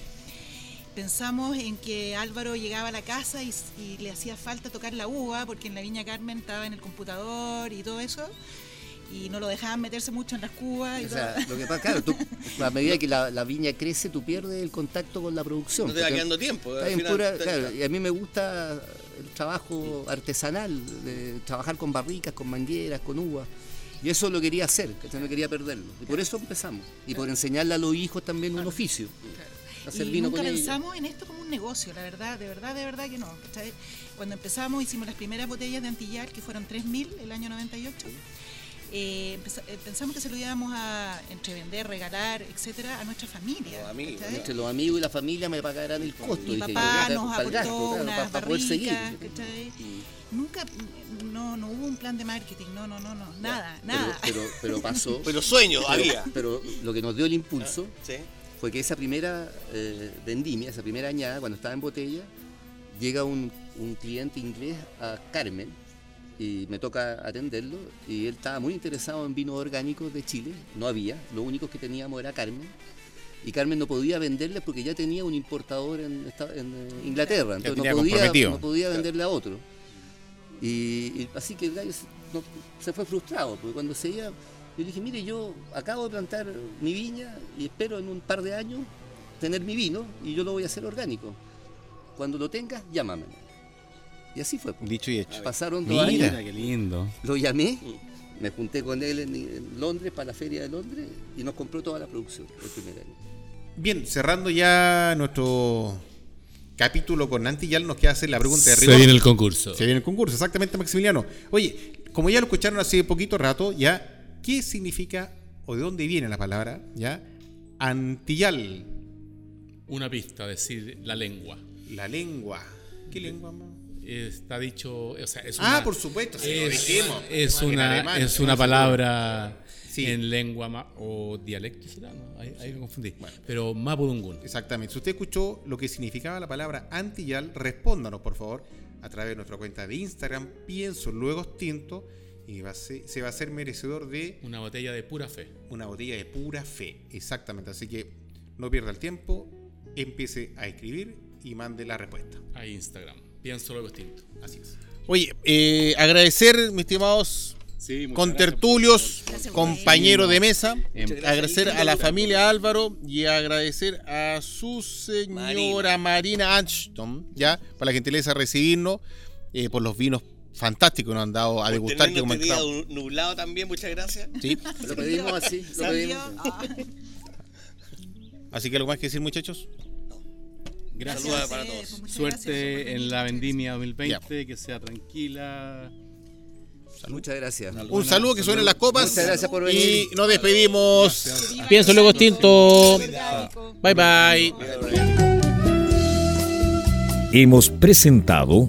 Pensamos en que Álvaro llegaba a la casa y, y le hacía falta tocar la uva porque en la Viña Carmen estaba en el computador y todo eso. Y no lo dejaban meterse mucho en las cubas y O todo. sea, lo que pasa, claro, tú, a medida que la, la viña crece, tú pierdes el contacto con la producción. No te va quedando tiempo. está al en final, pura- está- claro, y a mí me gusta el trabajo artesanal, de trabajar con barricas, con mangueras, con uvas. Y eso lo quería hacer, que no quería perderlo. Y por eso empezamos. Y por enseñarle a los hijos también un oficio. Hacer y vino nunca con ellos. pensamos en esto como un negocio, la verdad, de verdad, de verdad que no. Cuando empezamos hicimos las primeras botellas de Antillar, que fueron 3.000 el año 98. Eh, eh, pensamos que se lo íbamos a entre vender, regalar, etcétera, a nuestra familia. Los amigos. Entre los amigos y la familia me pagarán el costo. Mi dije papá para- nos aportó gasto, claro, unas para, poder seguir. Nunca, no, no hubo un plan de marketing, no, no, no, no, nada, Pero, nada. pero, pero pasó. Pero sueños pero- había. Pero lo que nos dio el impulso ¿Sí? fue que esa primera eh, vendimia, esa primera añada, cuando estaba en botella, llega un, un cliente inglés a Carmen y me toca atenderlo y él estaba muy interesado en vinos orgánicos de Chile, no había, lo único que teníamos era Carmen y Carmen no podía venderle porque ya tenía un importador en, eh, Inglaterra, entonces no podía, no podía venderle a otro. Y, y así que el gallo se, no- se fue frustrado, porque cuando se iba Yo dije, mire, yo acabo de plantar mi viña y espero en un par de años tener mi vino y yo lo voy a hacer orgánico. Cuando lo tengas, llámame. Y así fue. pues. Dicho y hecho. Pasaron dos Mira. años, Mira, qué lindo. lo llamé, me junté con él en, en Londres para la feria de Londres y nos compró toda la producción el primer año. Bien, cerrando ya nuestro capítulo con Antillal, nos queda hacer la pregunta de Se rigor. viene el concurso. Se viene el concurso, exactamente, Maximiliano. Oye, como ya lo escucharon hace poquito rato, ya, ¿qué significa o de dónde viene la palabra, ya? Antillal, Una pista, decir la lengua. la lengua. ¿Qué lengua, más? Está dicho, o sea, es Ah, una, por supuesto, es, dijimos. es En una, alemán, es una palabra Sí. en lengua ma- o dialecto, ¿será? No, ahí, ahí me confundí. Pero Mapudungun. Exactamente. Si usted escuchó lo que significaba la palabra antillal, respóndanos, por favor, a través de nuestra cuenta de Instagram, pienso luego tinto, y va a ser- se va a ser merecedor de Una botella de pura fe. una botella de pura fe. Exactamente. Así que no pierda el tiempo, empiece a escribir y mande la respuesta. A Instagram. Pienso luego extinto. Así es. Oye, eh, agradecer, mis estimados con tertulios, Gracias, compañeros de mesa, gracias. agradecer a la familia Álvaro y agradecer a su señora Marina, Ashton, ya, por la gentileza de recibirnos, eh, por los vinos fantásticos que nos han dado a degustar. que este nublado también, muchas gracias. Sí. Lo pedimos así, lo pedimos. ah, Así que algo más que decir, muchos. Gracias. Saludos para todos. pues, Suerte gracias, en la vendimia 2020, que sea tranquila. Muchas gracias. Un saludo, que suenen las copas. Muchas gracias por venir. Y nos despedimos. gracias. Pienso luego tinto. Orgánico. Bye bye. Hemos presentado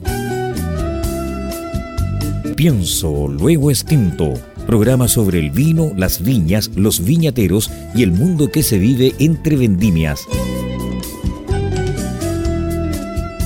Pienso Luego Extinto, programa sobre el vino, las viñas, los viñateros y el mundo que se vive entre vendimias.